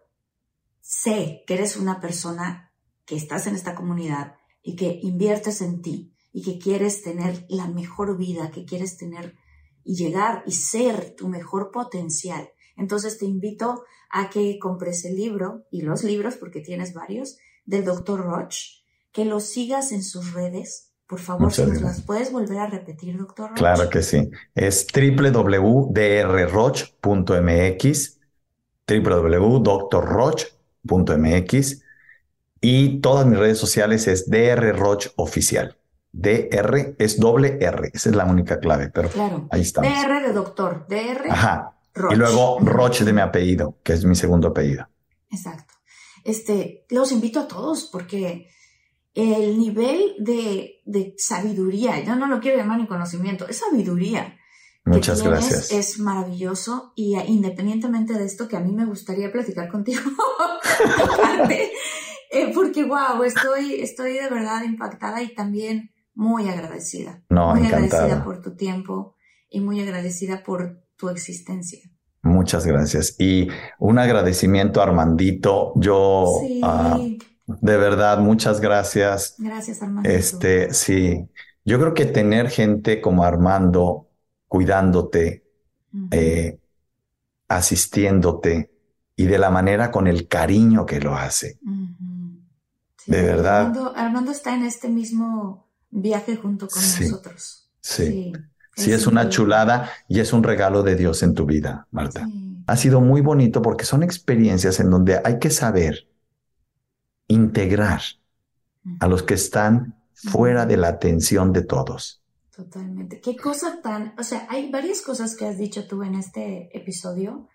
Speaker 2: sé que eres una persona que estás en esta comunidad y que inviertes en ti y que quieres tener la mejor vida, que quieres tener y llegar y ser tu mejor potencial. Entonces te invito a que compres el libro y los libros, porque tienes varios, del Dr. Roch, que los sigas en sus redes. Por favor, si nos las puedes volver a repetir, doctor Roch.
Speaker 1: Claro que sí. Es www.drroch.mx, www.drroch.mx y todas mis redes sociales es drroch oficial. DR es doble R, esa es la única clave, pero ahí está.
Speaker 2: DR de doctor, DR.
Speaker 1: Ajá. Y luego Roche de mi apellido, que es mi segundo apellido.
Speaker 2: Exacto. Este, los invito a todos porque el nivel de, de sabiduría, yo no lo quiero llamar ni conocimiento, es sabiduría.
Speaker 1: Muchas gracias.
Speaker 2: Es maravilloso y independientemente de esto que a mí me gustaría platicar contigo, eh, porque wow, estoy, estoy de verdad impactada y también muy agradecida.
Speaker 1: No,
Speaker 2: muy agradecida por tu tiempo y muy agradecida por tu existencia.
Speaker 1: Muchas gracias. Y un agradecimiento a Armandito. Yo, ah, de verdad, muchas gracias.
Speaker 2: Gracias, Armandito.
Speaker 1: Este, sí. Yo creo que tener gente como Armando cuidándote, eh, asistiéndote y de la manera con el cariño que lo hace. de verdad.
Speaker 2: Armando, Armando, está en este mismo viaje junto con nosotros.
Speaker 1: Sí. Sí, es, una chulada y es un regalo de Dios en tu vida, Marta. Ha sido muy bonito porque son experiencias en donde hay que saber integrar a los que están fuera de la atención de todos.
Speaker 2: Totalmente. Qué cosa tan, o sea, hay varias cosas que has dicho tú en este episodio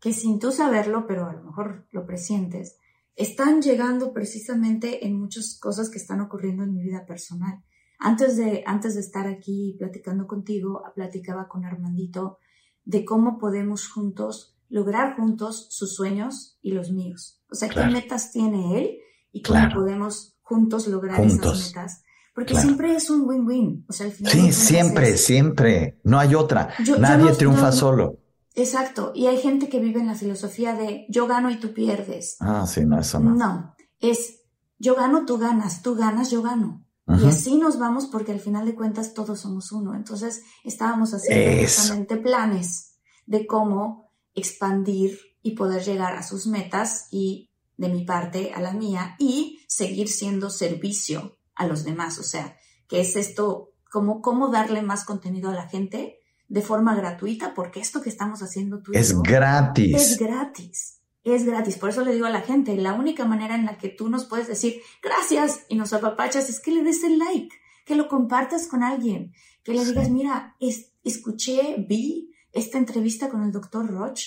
Speaker 2: que sin tú saberlo, pero a lo mejor lo presientes, están llegando precisamente en muchas cosas que están ocurriendo en mi vida personal. Antes de, antes de estar aquí platicando contigo, platicaba con Armandito de cómo podemos juntos lograr juntos sus sueños y los míos. O sea, qué metas tiene él y cómo podemos juntos lograr esas metas. Porque siempre es un win-win. O sea, al final
Speaker 1: sí, siempre, siempre. No hay otra. Nadie triunfa solo.
Speaker 2: Exacto. Y hay gente que vive en la filosofía de yo gano y tú pierdes.
Speaker 1: Ah, sí, no, eso no.
Speaker 2: No, es yo gano, tú ganas, tú ganas, yo gano. Y así nos vamos porque al final de cuentas todos somos uno. Entonces estábamos haciendo justamente planes de cómo expandir y poder llegar a sus metas y de mi parte a la mía y seguir siendo servicio a los demás. O sea, que es esto, como cómo darle más contenido a la gente de forma gratuita, porque esto que estamos haciendo tú
Speaker 1: es gratis.
Speaker 2: Es gratis es gratis. Por eso le digo a la gente, la única manera en la que tú nos puedes decir gracias y nos apapachas es que le des el like, que lo compartas con alguien, que le digas, mira, escuché, vi esta entrevista con el doctor Roch.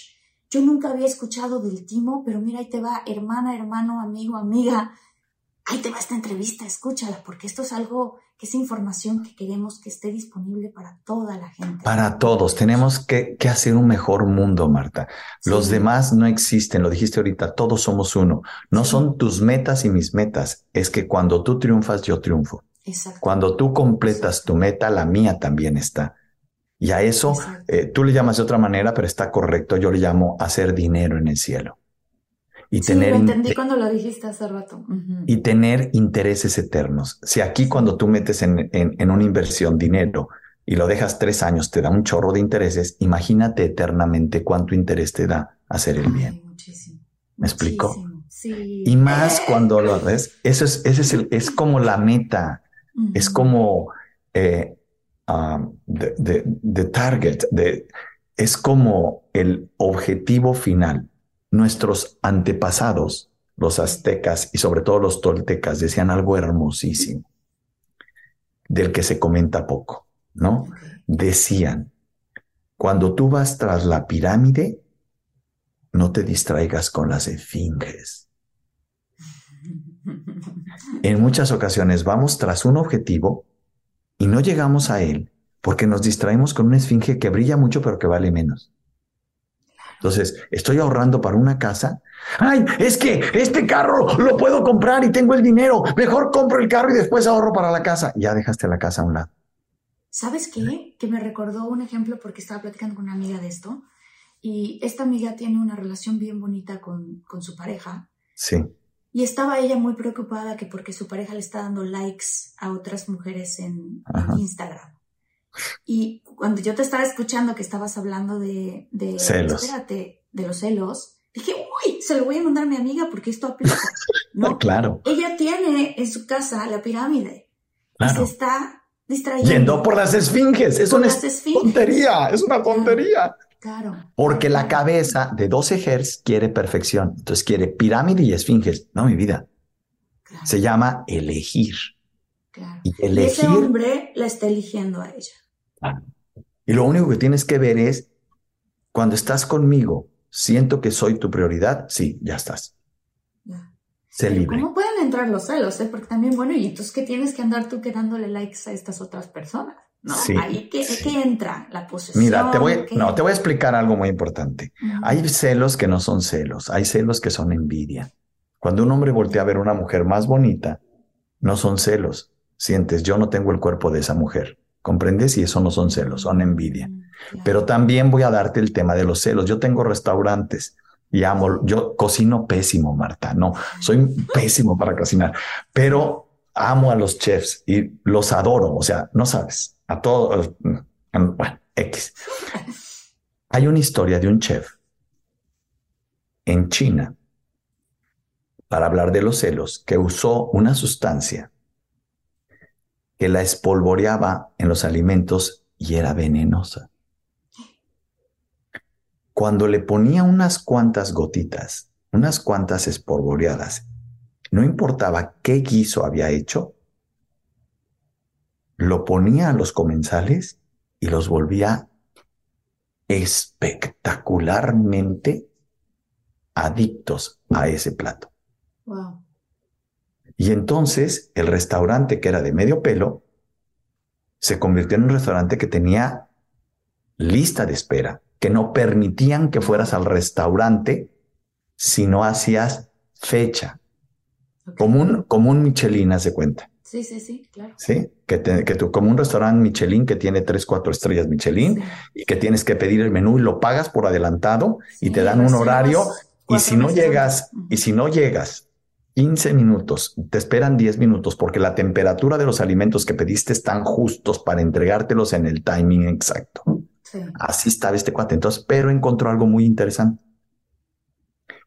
Speaker 2: Yo nunca había escuchado del timo, pero mira, ahí te va, hermana, hermano, amigo, amiga. Ahí te va esta entrevista, escúchala, porque esto es algo que es información que queremos que esté disponible para toda la gente.
Speaker 1: Para todos. Tenemos que, hacer un mejor mundo, Marta. Los demás no existen, lo dijiste ahorita, todos somos uno. No son tus metas y mis metas, es que cuando tú triunfas, yo triunfo. Cuando tú completas tu meta, la mía también está. Y a eso, eh, tú le llamas de otra manera, pero está correcto. Yo le llamo hacer dinero en el cielo
Speaker 2: y tener... entendí cuando lo dijiste hace rato.
Speaker 1: Y tener intereses eternos. Si aquí cuando tú metes en, en, una inversión dinero y lo dejas tres años, te da un chorro de intereses, imagínate eternamente cuánto interés te da hacer el bien.
Speaker 2: muchísimo.
Speaker 1: ¿Me explico? Sí. Y más cuando lo ves, eso es, ese es, el, es como la meta, es como eh, um, de, target, de, es como el objetivo final nuestros antepasados, los aztecas y sobre todo los toltecas, decían algo hermosísimo. del que se comenta poco, ¿no? Decían, cuando tú vas tras la pirámide, no te distraigas con las esfinges. En muchas ocasiones vamos tras un objetivo y no llegamos a él porque nos distraemos con una esfinge que brilla mucho pero que vale menos. Entonces, estoy ahorrando para una casa. Ay, es que este carro lo puedo comprar y tengo el dinero. Mejor compro el carro y después ahorro para la casa. Ya dejaste la casa a un lado.
Speaker 2: ¿Sabes qué? Que me recordó un ejemplo porque estaba platicando con una amiga de esto. Y esta amiga tiene una relación bien bonita con, con su pareja.
Speaker 1: Sí.
Speaker 2: Y estaba ella muy preocupada que porque su pareja le está dando likes a otras mujeres en, en Instagram. Y cuando yo te estaba escuchando que estabas hablando de, de
Speaker 1: Celos.
Speaker 2: espérate, de los celos, dije, uy, se lo voy a mandar a mi amiga porque esto aplica. ¿no?
Speaker 1: Claro.
Speaker 2: Ella tiene en su casa la pirámide. Y
Speaker 1: Claro.
Speaker 2: se está distrayendo.
Speaker 1: Yendo por las esfinges. Es
Speaker 2: Por
Speaker 1: una tontería. Es una tontería.
Speaker 2: Claro.
Speaker 1: Porque la cabeza de 12 Hz quiere perfección. Entonces quiere pirámide y esfinges. No, mi vida.
Speaker 2: Claro,
Speaker 1: Se llama elegir.
Speaker 2: Claro.
Speaker 1: Y
Speaker 2: Y ese
Speaker 1: elegir.
Speaker 2: hombre la está eligiendo a ella.
Speaker 1: Y lo único que tienes que ver es, cuando estás conmigo, siento que soy tu prioridad. Sí, ya estás.
Speaker 2: Ya.
Speaker 1: Sé libre.
Speaker 2: ¿Cómo pueden entrar los celos? eh? Porque también, bueno, y entonces, ¿qué tienes que andar tú que dándole likes a estas otras personas? ¿No?
Speaker 1: Sí,
Speaker 2: Ahí que,
Speaker 1: sí.
Speaker 2: que entra la posesión.
Speaker 1: Mira, te voy, no, te voy a explicar algo muy importante.
Speaker 2: Ujú.
Speaker 1: Hay celos que no son celos, hay celos que son envidia. Cuando un hombre voltea a ver a una mujer más bonita, no son celos. Sientes, yo no tengo el cuerpo de esa mujer. ¿Comprendes? Y eso no son celos, son envidia.
Speaker 2: Mm.
Speaker 1: Pero también voy a darte el tema de los celos. Yo tengo restaurantes y amo, yo cocino pésimo, Marta. No, soy pésimo para cocinar, pero amo a los chefs y los adoro. O sea, no sabes, a todos, bueno, X. Hay una historia de un chef en China para hablar de los celos que usó una sustancia que la espolvoreaba en los alimentos y era venenosa. Cuando le ponía unas cuantas gotitas, unas cuantas espolvoreadas, no importaba qué guiso había hecho, lo ponía a los comensales y los volvía espectacularmente adictos a ese plato.
Speaker 2: Wow.
Speaker 1: Y entonces el restaurante que era de medio pelo se convirtió en un restaurante que tenía lista de espera, que no permitían que fueras al restaurante si no hacías fecha, como un, como un Michelin, haz de cuenta,
Speaker 2: Sí, sí, sí, claro.
Speaker 1: ¿sí? Que, te- que tú, como un restaurante Michelin que tiene tres, cuatro estrellas Michelin
Speaker 2: Sí.
Speaker 1: y que tienes que pedir el menú y lo pagas por adelantado y te dan un horario y si no llegas, y si no llegas 15 minutos, te esperan 10 minutos porque la temperatura de los alimentos que pediste están justos para entregártelos en el timing exacto.
Speaker 2: Sí.
Speaker 1: Así estaba este cuate. Entonces, pero encontró algo muy interesante.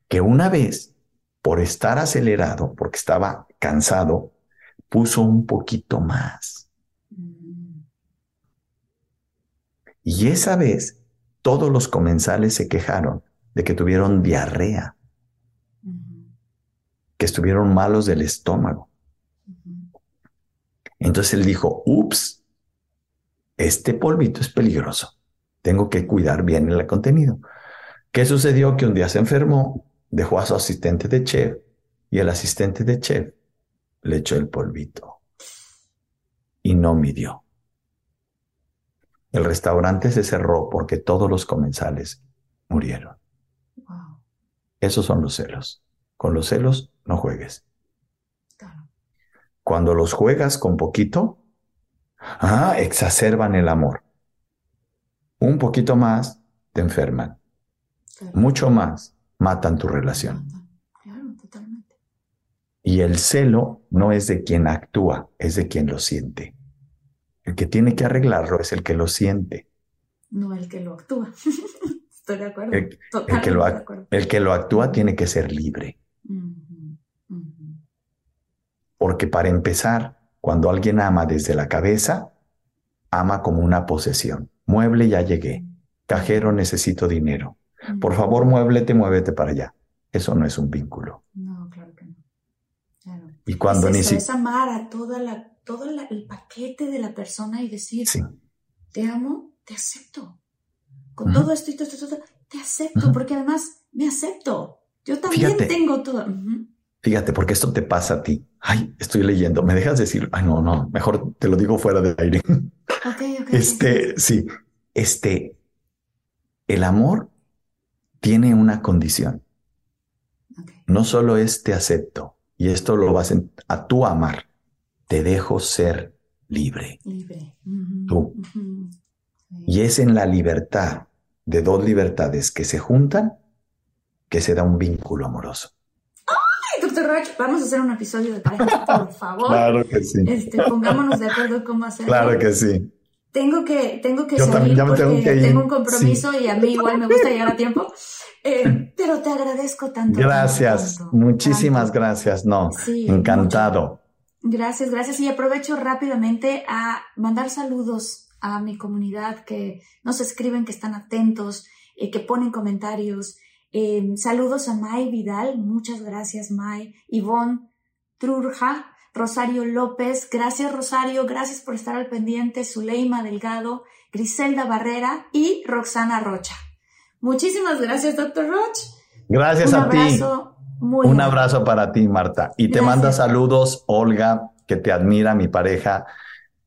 Speaker 1: Que una vez, por estar acelerado, porque estaba cansado, puso un poquito más.
Speaker 2: Mm,
Speaker 1: Y esa vez, todos los comensales se quejaron de que tuvieron diarrea, que estuvieron malos del estómago. Entonces él dijo, ups, este polvito es peligroso. Tengo que cuidar bien el contenido. ¿Qué sucedió? Que un día se enfermó, dejó a su asistente de chef y el asistente de chef le echó el polvito y no midió. El restaurante se cerró porque todos los comensales murieron.
Speaker 2: Wow.
Speaker 1: Esos son los celos. Con los celos no juegues.
Speaker 2: Claro.
Speaker 1: Cuando los juegas con poquito, ah, exacerban el amor. Un poquito más, te enferman.
Speaker 2: claro.
Speaker 1: Mucho más, matan tu relación.
Speaker 2: Claro, totalmente.
Speaker 1: Y el celo no es de quien actúa, es de quien lo siente. El que tiene que arreglarlo es el que lo siente.
Speaker 2: No el que lo actúa. Estoy de acuerdo.
Speaker 1: El-
Speaker 2: Totalmente
Speaker 1: El que lo,
Speaker 2: de
Speaker 1: ac-
Speaker 2: acuerdo.
Speaker 1: el que lo actúa tiene que ser libre. Porque para empezar, cuando alguien ama desde la cabeza, ama como una posesión. Mueble, ya llegué. Cajero, necesito dinero. Por favor, muéblete, muévete para allá. Eso no es un vínculo.
Speaker 2: No, claro que no. Claro.
Speaker 1: Y cuando
Speaker 2: es
Speaker 1: ni
Speaker 2: eso,
Speaker 1: si-
Speaker 2: es amar a toda la todo el paquete de la persona y decir, te amo, te acepto. Con todo esto y todo esto, te acepto, porque además me acepto. Yo también tengo todo.
Speaker 1: Fíjate, porque esto te pasa a ti. Ay, estoy leyendo. ¿Me dejas decir? Ay, no, no, mejor te lo digo fuera de aire.
Speaker 2: Ok, ok.
Speaker 1: Este, sí, este, el amor tiene una condición. No solo es te acepto, y esto lo vas a tú amar, te dejo ser libre.
Speaker 2: Libre.
Speaker 1: Tú. Y es en la libertad de dos libertades que se juntan que se da un vínculo amoroso.
Speaker 2: Vamos a hacer un episodio de pareja, por favor.
Speaker 1: claro que sí.
Speaker 2: Este, pongámonos de acuerdo cómo hacerlo.
Speaker 1: Claro que sí.
Speaker 2: Tengo que, tengo que salir porque tengo, un compromiso y a mí igual me gusta llegar a tiempo. Eh, pero te agradezco tanto.
Speaker 1: Gracias, muchísimas gracias. No, encantado.
Speaker 2: Gracias, gracias. Y aprovecho rápidamente a mandar saludos a mi comunidad que nos escriben, que están atentos, eh, que ponen comentarios. Eh, saludos a Mai Vidal, muchas gracias Mai. Ivonne Trurja, Rosario López, gracias Rosario, gracias por estar al pendiente. Zuleima Delgado, Griselda Barrera y Roxana Rocha. Muchísimas gracias, doctor Roch.
Speaker 1: Gracias a ti. Un abrazo para ti, Marta. Y te manda saludos, Olga, que te admira, mi pareja,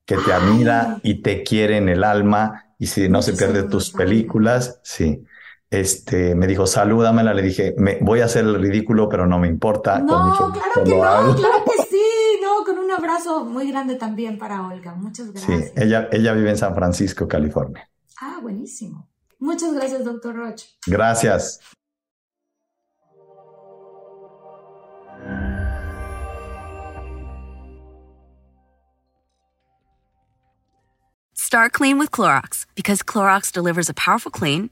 Speaker 1: que te admira y te quiere en el alma. Y si no se pierde tus películas, sí. Este, me dijo, salúdamela. Le dije, me, voy a hacer el ridículo, pero no me importa.
Speaker 2: No, claro que no, claro que sí. No, con un abrazo muy grande también para Olga. Muchas gracias.
Speaker 1: Sí, ella, ella vive en San Francisco, California.
Speaker 2: Ah, buenísimo. Muchas gracias, doctor Roch.
Speaker 1: Gracias.
Speaker 7: Start clean with Clorox because Clorox delivers a powerful clean